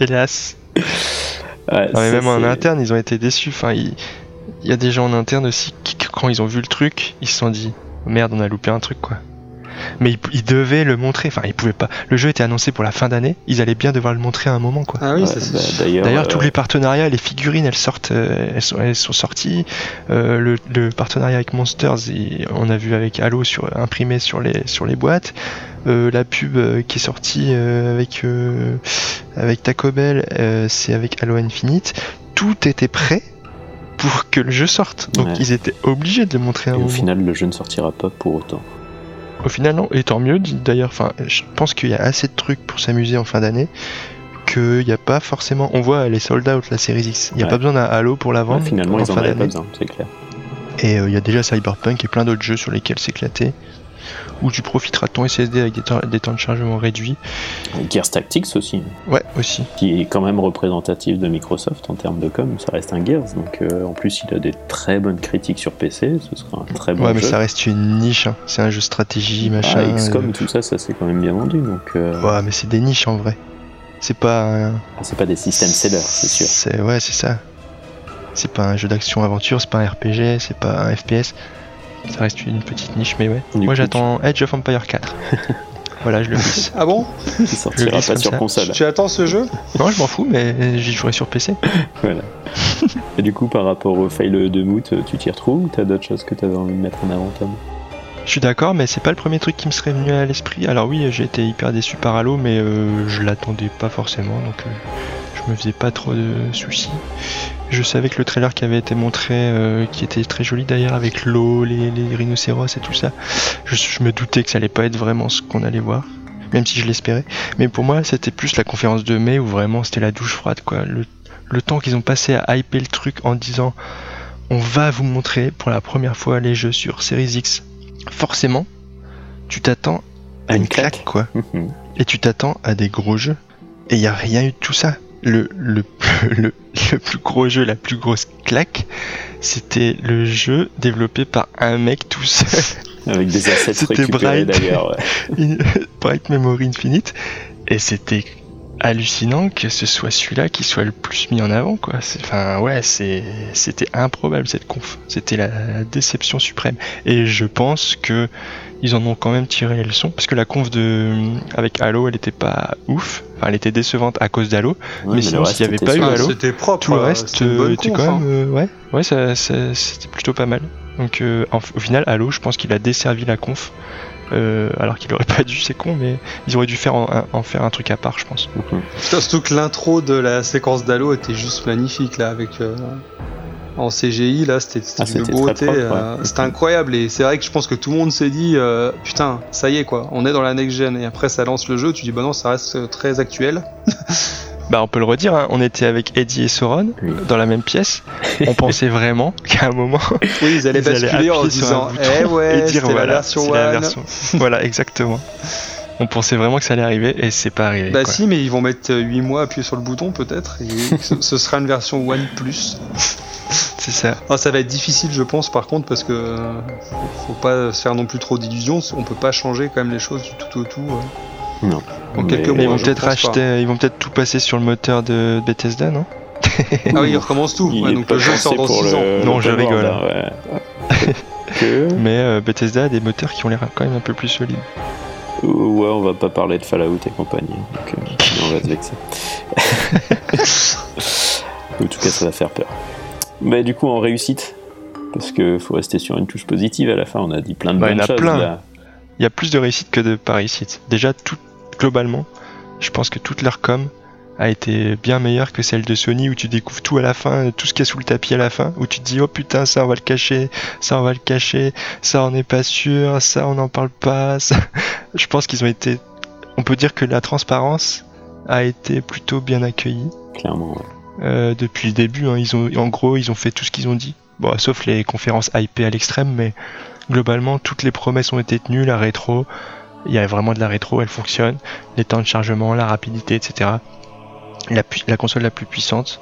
hélas. Ouais, Non, mais même en interne, ils ont été déçus. Enfin, il il y a des gens en interne aussi qui, quand ils ont vu le truc, ils se sont dit merde, on a loupé un truc quoi. Mais ils, ils devaient le montrer. Enfin, ils pouvaient pas. Le jeu était annoncé pour la fin d'année. Ils allaient bien devoir le montrer à un moment quoi. ah oui, Ouais, ça, c'est- bah, D'ailleurs, D'ailleurs, euh, tous les partenariats, les figurines, elles sortent, euh, elles, sont, elles sont sorties. Euh, le, le partenariat avec Monsters, il- on a vu avec Halo sur, imprimé sur les, sur les boîtes. Euh, la pub euh, qui est sortie euh, avec, euh, avec Taco Bell, euh, c'est avec Halo Infinite. Tout était prêt pour que le jeu sorte. Donc Ouais. ils étaient obligés de le montrer à un et au moment. final, le jeu ne sortira pas pour autant. Au final, non. Et tant mieux, d'ailleurs. Enfin, je pense qu'il y a assez de trucs pour s'amuser en fin d'année. Qu'il n'y a pas forcément. On voit les sold out la série X. Il n'y a Ouais. pas besoin d'un Halo pour la Ouais, vendre. finalement, en ils en fin avaient pas d'année. besoin, c'est clair. Et euh, il y a déjà Cyberpunk et plein d'autres jeux sur lesquels s'éclater. Où tu profiteras de ton SSD avec des temps, des temps de chargement réduits. Gears Tactics aussi, Ouais, aussi. qui est quand même représentatif de Microsoft en termes de com, ça reste un Gears. Donc euh, en plus, il a des très bonnes critiques sur PC, ce sera un très bon ouais, mais jeu. ça reste une niche. hein. C'est un jeu stratégie, machin. Ah, XCOM, euh, tout ça, ça s'est quand même bien vendu. Donc euh, Ouais, mais c'est des niches en vrai. C'est pas. un- ah, c'est pas des systèmes sellers, c'est sûr. C'est ouais, c'est ça. C'est pas un jeu d'action aventure, c'est pas un RPG, c'est pas un FPS. Ça reste une petite niche, mais ouais. Du Moi j'attends Edge of Empire 4. voilà, je le glisse. Ah bon? Il sortira glisse pas comme sur ça. console. Tu attends ce jeu? Non, je m'en fous, mais j'y jouerai sur PC. Voilà. Et du coup, par rapport au fail de Moot, tu t'y retrouves ou t'as d'autres choses que t'avais envie de mettre en avant, Tom? Je suis d'accord, mais c'est pas le premier truc qui me serait venu à l'esprit. Alors oui, j'ai été hyper déçu par Halo, mais euh, je l'attendais pas forcément, donc euh, je me faisais pas trop de soucis. Je savais que le trailer qui avait été montré, euh, qui était très joli d'ailleurs, avec l'eau, les, rhinocéros et tout ça, je, me doutais que ça allait pas être vraiment ce qu'on allait voir, même si je l'espérais. Mais pour moi, c'était plus la conférence de mai où vraiment c'était la douche froide, quoi. Le temps qu'ils ont passé à hyper le truc en disant on va vous montrer pour la première fois les jeux sur Series X. Forcément, tu t'attends à une claque, quoi. Et tu t'attends à des gros jeux. Et il n'y a rien eu de tout ça. Le, le, le, le plus gros jeu, la plus grosse claque, c'était le jeu développé par un mec tout seul. Avec des assets C'était récupérés Bright. d'ailleurs. ouais. Bright Memory Infinite. Et c'était hallucinant que ce soit celui-là qui soit le plus mis en avant, quoi. Enfin, ouais, c'était improbable cette conf. C'était la déception suprême. Et je pense que ils en ont quand même tiré les leçons parce que la conf de avec Halo, elle était pas ouf. Enfin, elle était décevante à cause d'Halo. Mais sinon, s'il y reste avait pas eu. Halo, C'était propre. Tout le quoi. reste, euh, était conf, quand hein. même, euh, ouais, ouais, ça, ça- c'était plutôt pas mal. Donc, euh, en- au final, Halo, je pense qu'il a desservi la conf. Euh, alors qu'il aurait pas dû, c'est con, mais ils auraient dû faire en, faire un truc à part, je pense. Mhm. Putain, surtout que l'intro de la séquence d'Halo était juste magnifique là avec euh, en CGI là c'était c'était Ah, une c'était beauté euh, ouais. c'était incroyable et c'est vrai que je pense que tout le monde s'est dit euh, putain ça y est quoi on est dans la next gen et après ça lance le jeu tu dis bah non ça reste très actuel Bah, on peut le redire, hein, on était avec Eddie et Sauron Oui. dans la même pièce. On pensait vraiment qu'à un moment, oui ils allaient ils allaient basculer en disant eh ouais et dire c'était voilà, la version la version. voilà, exactement. On pensait vraiment que ça allait arriver et c'est pas arrivé. bah quoi. si mais ils vont mettre 8 mois à appuyer sur le bouton peut-être et ce, ce sera une version one plus C'est ça. Ah, ça va être difficile, je pense, par contre, parce que euh, faut, faut pas se faire non plus trop d'illusions. On peut pas changer quand même les choses du tout au tout. euh. Non. En quelques Mais ils mois, vont je peut-être pense racheter, ils vont peut-être tout passer sur le moteur de Bethesda, non Ah oui, ils recommencent tout. Il Ouais, donc le jeu sort dans pour 6 le- ans. le Non, je rigole. hein, ouais. que... Mais euh, Bethesda a des moteurs qui ont l'air quand même un peu plus solides. Ouais, on va pas parler de Fallout et compagnie. Donc, euh, on va se vexer. en tout cas, ça va faire peur. Mais du coup, en réussite, parce que faut rester sur une touche positive à la fin, on a dit plein de Bah, il bonnes y en a choses. plein. là. Il y a plus de réussite que de pas réussite. Déjà, tout, globalement, je pense que toute leur com a été bien meilleure que celle de Sony où tu découvres tout à la fin, tout ce qu'il y a sous le tapis à la fin, où tu te dis oh putain ça on va le cacher, ça on va le cacher, ça on n'est pas sûr, ça on n'en parle pas. ça- Je pense qu'ils ont été, on peut dire que la transparence a été plutôt bien accueillie. Clairement, ouais. Euh, depuis le début. hein, ils ont, en gros, ils ont fait tout ce qu'ils ont dit. Bon, sauf les conférences IP à l'extrême, mais globalement, toutes les promesses ont été tenues. La rétro, il y a vraiment de la rétro, elle fonctionne. Les temps de chargement, la rapidité, etc. La, console la plus puissante,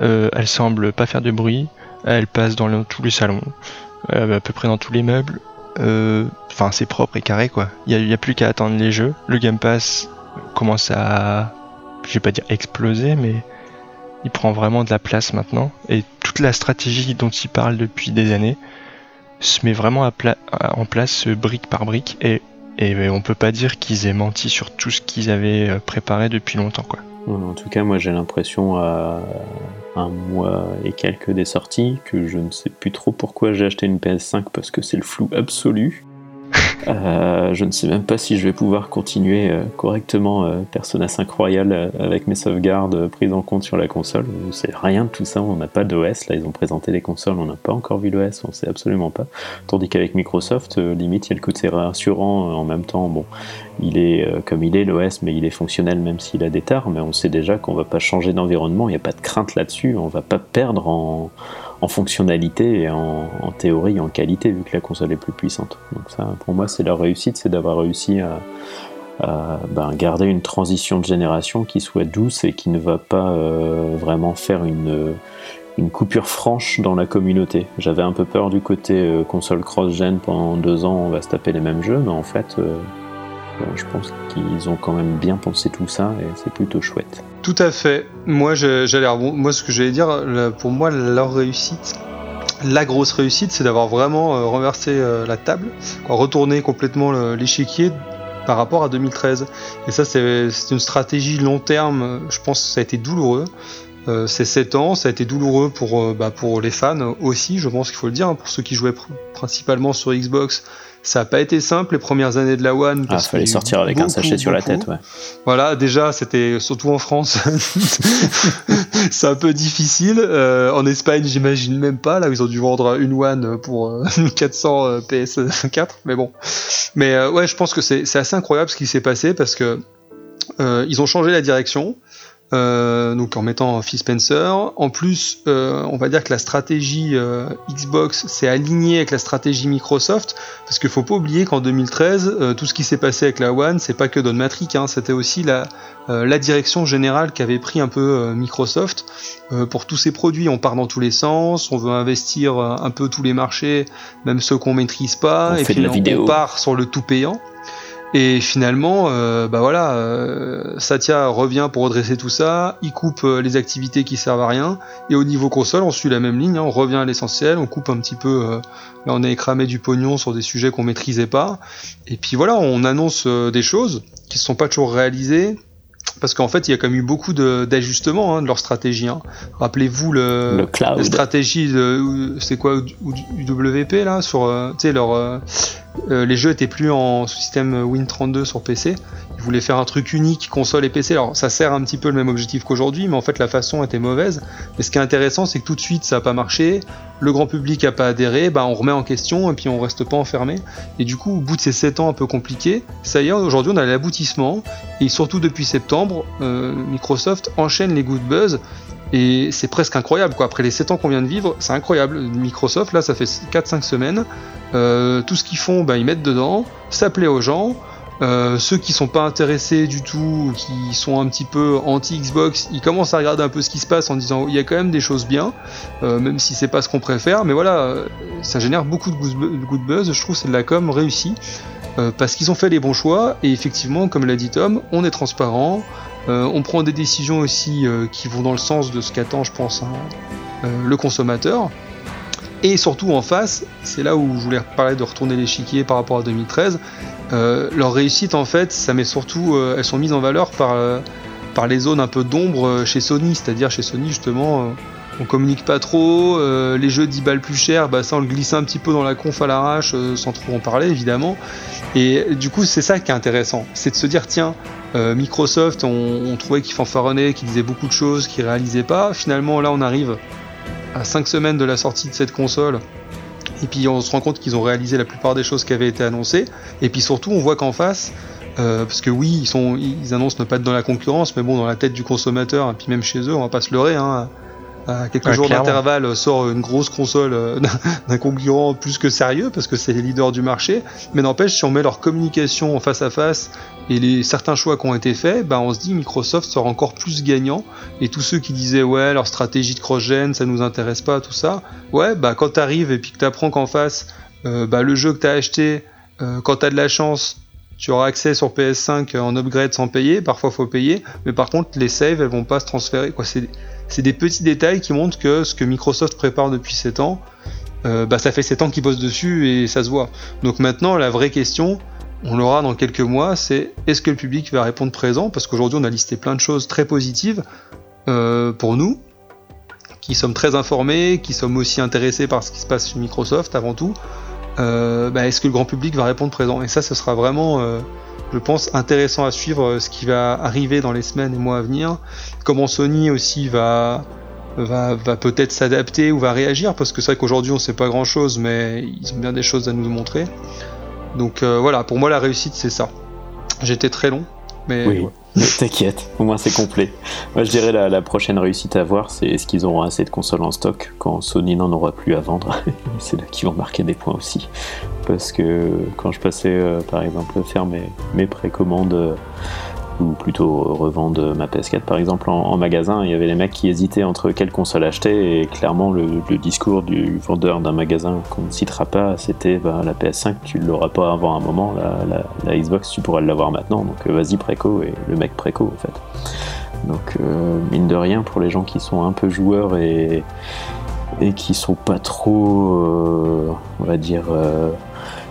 euh, elle semble pas faire de bruit. Elle passe dans le- tous les salons, euh, à peu près dans tous les meubles. Euh, Enfin, c'est propre et carré, quoi. Il n'y a, plus qu'à attendre les jeux. Le Game Pass commence à, je vais pas dire exploser, mais il prend vraiment de la place maintenant et toute la stratégie dont il parle depuis des années se met vraiment en place brique par brique et, et euh, on peut pas dire qu'ils aient menti sur tout ce qu'ils avaient euh, préparé depuis longtemps quoi. En tout cas, moi j'ai l'impression à un mois et quelques des sorties que je ne sais plus trop pourquoi j'ai acheté une PS5 parce que c'est le flou absolu. Euh, je ne sais même pas si je vais pouvoir continuer euh, correctement euh, Persona 5 Royal avec mes sauvegardes prises en compte sur la console. C'est rien de tout ça, on n'a pas d'OS. Là, ils ont présenté les consoles, on n'a pas encore vu l'OS, on sait absolument pas. Tandis qu'avec Microsoft, limite, il y a le côté rassurant en même temps. Bon, il est comme il est l'OS, mais il est fonctionnel même s'il a des tares. Mais on sait déjà qu'on va pas changer d'environnement, il n'y a pas de crainte là-dessus, on va pas perdre en, en fonctionnalité et en, théorie, en qualité, vu que la console est plus puissante. Donc ça, pour moi, c'est leur réussite, c'est d'avoir réussi à, ben, garder une transition de génération qui soit douce et qui ne va pas euh, vraiment faire une coupure franche dans la communauté. J'avais un peu peur du côté euh, console cross-gen pendant deux ans, on va se taper les mêmes jeux, mais en fait, euh, je pense qu'ils ont quand même bien pensé tout ça et c'est plutôt chouette. Tout à fait. Moi, j'allais moi ce que j'allais dire, pour moi, leur réussite, la grosse réussite, c'est d'avoir vraiment euh, renversé euh, la table, retourné complètement l'échiquier par rapport à 2013. Et ça, c'est une stratégie long terme. Je pense que ça a été douloureux. Euh, c'est 7 ans, ça a été douloureux pour, euh, bah, pour les fans aussi, je pense qu'il faut le dire, hein, pour ceux qui jouaient pr- principalement sur Xbox. Ça n'a pas été simple les premières années de la One. Ah, fallait a eu sortir avec un beaucoup, sachet sur la tête, ouais. Voilà, déjà, c'était surtout en France, c'est un peu difficile. Euh, en Espagne, j'imagine même pas. Là, ils ont dû vendre une One pour euh, 400 euh, PS4, mais bon. Mais euh, ouais, je pense que c'est c'est assez incroyable ce qui s'est passé parce que euh, ils ont changé la direction. Euh, donc en mettant Phil Spencer. En plus, euh, on va dire que la stratégie euh, Xbox s'est alignée avec la stratégie Microsoft, parce qu'il faut pas oublier qu'en 2013, tout ce qui s'est passé avec la One, c'est pas que Don Matrix, hein, c'était aussi la, la direction générale qu'avait pris un peu Microsoft pour tous ces produits. On part dans tous les sens, on veut investir un peu tous les marchés, même ceux qu'on maîtrise pas, et puis on part sur le tout payant. Et finalement, euh, bah voilà, euh, Satya revient pour redresser tout ça, il coupe euh, les activités qui servent à rien, et au niveau console, on suit la même ligne, hein, on revient à l'essentiel, on coupe un petit peu, là on a écramé du pognon sur des sujets qu'on maîtrisait pas, et puis voilà, on annonce des choses qui ne sont pas toujours réalisées, parce qu'en fait, il y a quand même eu beaucoup d'ajustements hein, de leur stratégie. Hein. Rappelez-vous le, la stratégie de c'est quoi UWP là sur tu sais leur euh, les jeux étaient plus en système Win32 sur PC. Ils voulaient faire un truc unique console et PC. Alors ça sert un petit peu le même objectif qu'aujourd'hui, mais en fait la façon était mauvaise. Mais ce qui est intéressant, c'est que tout de suite ça n'a pas marché. Le grand public a pas adhéré. Bah on remet en question et puis on reste pas enfermé. Et du coup, au bout de ces 7 ans un peu compliqués, ça y est, aujourd'hui on a l'aboutissement. Et surtout depuis septembre, euh, Microsoft enchaîne les good buzz. Et c'est presque incroyable, quoi. Après les 7 ans qu'on vient de vivre, c'est incroyable. Microsoft, là, ça fait 4-5 semaines. Euh, tout ce qu'ils font, bah, ils mettent dedans, ça plaît aux gens. Euh, ceux qui sont pas intéressés du tout, qui sont un petit peu anti-Xbox, ils commencent à regarder un peu ce qui se passe en disant il y a quand même des choses bien, euh, même si c'est pas ce qu'on préfère. Mais voilà, ça génère beaucoup de good buzz. Je trouve c'est de la com réussie parce qu'ils ont fait les bons choix et effectivement, comme l'a dit Tom, on est transparent, on prend des décisions aussi qui vont dans le sens de ce qu'attend, je pense, hein, le consommateur. Et surtout en face, c'est là où je voulais parler de retourner l'échiquier par rapport à 2013. Euh, leur réussite en fait, ça met surtout, euh, elles sont mises en valeur par, euh, par les zones un peu d'ombre chez Sony, c'est-à-dire chez Sony justement, on communique pas trop, les jeux 10 balles plus chers, bah ça on le glisse un petit peu dans la conf à l'arrache sans trop en parler évidemment. Et du coup c'est ça qui est intéressant, c'est de se dire tiens, Microsoft on, trouvait qu'ils fanfaronnait, qu'ils disaient beaucoup de choses, qu'ils réalisaient pas, finalement là on arrive à 5 semaines de la sortie de cette console. Et puis on se rend compte qu'ils ont réalisé la plupart des choses qui avaient été annoncées. Et puis surtout, on voit qu'en face, euh, parce que oui, ils, ils annoncent ne pas être dans la concurrence, mais bon, dans la tête du consommateur, et puis même chez eux, on va pas se leurrer, hein, à quelques jours d'intervalle sort une grosse console euh, d'un concurrent plus que sérieux parce que c'est les leaders du marché. Mais n'empêche, si on met leur communication en face à face et les certains choix qui ont été faits, bah on se dit Microsoft sera encore plus gagnant. Et tous ceux qui disaient ouais leur stratégie de cross-gen ça nous intéresse pas tout ça, ouais bah quand t'arrives et puis que t'apprends qu'en face euh, bah, le jeu que t'as acheté, euh, quand t'as de la chance, tu auras accès sur PS5 en upgrade sans payer, parfois faut payer, mais par contre les saves elles vont pas se transférer. Quoi, c'est c'est des petits détails qui montrent que ce que Microsoft prépare depuis 7 ans, euh, bah, ça fait 7 ans qu'ils bossent dessus et ça se voit. Donc maintenant, la vraie question, on l'aura dans quelques mois, c'est est-ce que le public va répondre présent? Parce qu'aujourd'hui, on a listé plein de choses très positives euh, pour nous, qui sommes très informés, qui sommes aussi intéressés par ce qui se passe chez Microsoft avant tout. Euh, bah, est-ce que le grand public va répondre présent? Et ça, ce sera vraiment je pense, intéressant à suivre euh, ce qui va arriver dans les semaines et mois à venir. Comment Sony aussi va, va, peut-être s'adapter ou va réagir, parce que c'est vrai qu'aujourd'hui on sait pas grand chose, mais ils ont bien des choses à nous montrer. Donc euh, voilà, pour moi la réussite c'est ça. J'étais très long, mais. Oui. T'inquiète, au moins c'est complet. Moi je dirais la, prochaine réussite à voir, c'est est-ce qu'ils auront assez de consoles en stock quand Sony n'en aura plus à vendre. c'est là qu'ils vont marquer des points aussi. Parce que quand je passais euh, par exemple faire mes, mes précommandes euh, ou plutôt revendre ma PS4 par exemple en, magasin, il y avait les mecs qui hésitaient entre quelle console acheter et clairement le, discours du vendeur d'un magasin qu'on ne citera pas, c'était bah, la PS5 tu l'auras pas avant un moment, la, Xbox tu pourras l'avoir maintenant, donc euh, vas-y préco et le mec préco en fait. Donc euh, mine de rien pour les gens qui sont un peu joueurs et, et qui sont pas trop, euh, on va dire,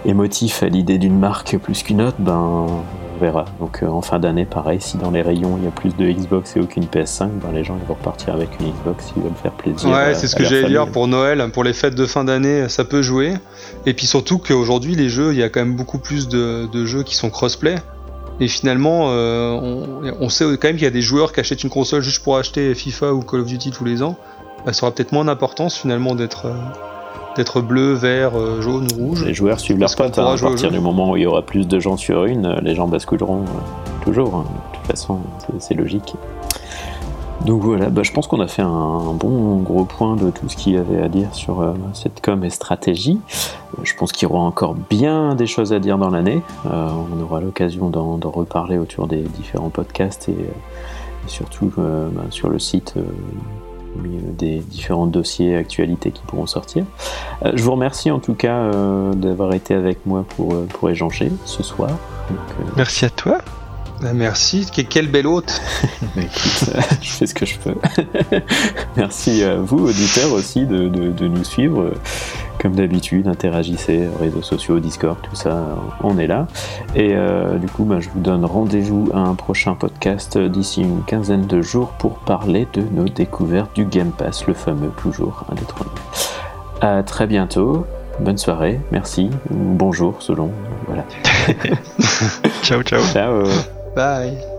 émotifs à l'idée d'une marque plus qu'une autre, ben verra. Donc euh, en fin d'année, pareil, si dans les rayons il y a plus de Xbox et aucune PS5, ben, les gens ils vont repartir avec une Xbox s'ils veulent faire plaisir. Ouais, c'est ce que j'allais dire pour Noël, pour les fêtes de fin d'année, ça peut jouer. Et puis surtout qu'aujourd'hui, les jeux, il y a quand même beaucoup plus de, jeux qui sont crossplay. Et finalement, euh, on, sait quand même qu'il y a des joueurs qui achètent une console juste pour acheter FIFA ou Call of Duty tous les ans. Bah, ça aura peut-être moins d'importance finalement d'être. Euh, d'être bleu, vert, euh, jaune, rouge. Les joueurs suivent leurs potes. Hein. à partir du moment où il y aura plus de gens sur une, les gens basculeront euh, toujours. Hein. De toute façon, c'est logique. Donc voilà, bah, je pense qu'on a fait un, bon gros point de tout ce qu'il y avait à dire sur euh, cette com et stratégie. Je pense qu'il y aura encore bien des choses à dire dans l'année. On aura l'occasion d'en reparler autour des différents podcasts et, surtout bah, sur le site des différents dossiers actualités qui pourront sortir. je vous remercie en tout cas d'avoir été avec moi pour, pour échanger ce soir. Merci à toi. Bah, merci, quel bel hôte Je fais ce que je peux. Merci à vous, auditeurs aussi, de, nous suivre. Comme d'habitude, interagissez, réseaux sociaux, Discord, tout ça, on est là. Et euh, du coup, bah, je vous donne rendez-vous à un prochain podcast d'ici une quinzaine de jours pour parler de nos découvertes du Game Pass, le fameux toujours indétrônable. À très bientôt. Bonne soirée, merci, bonjour selon. Voilà. ciao, ciao. Ciao. Bye.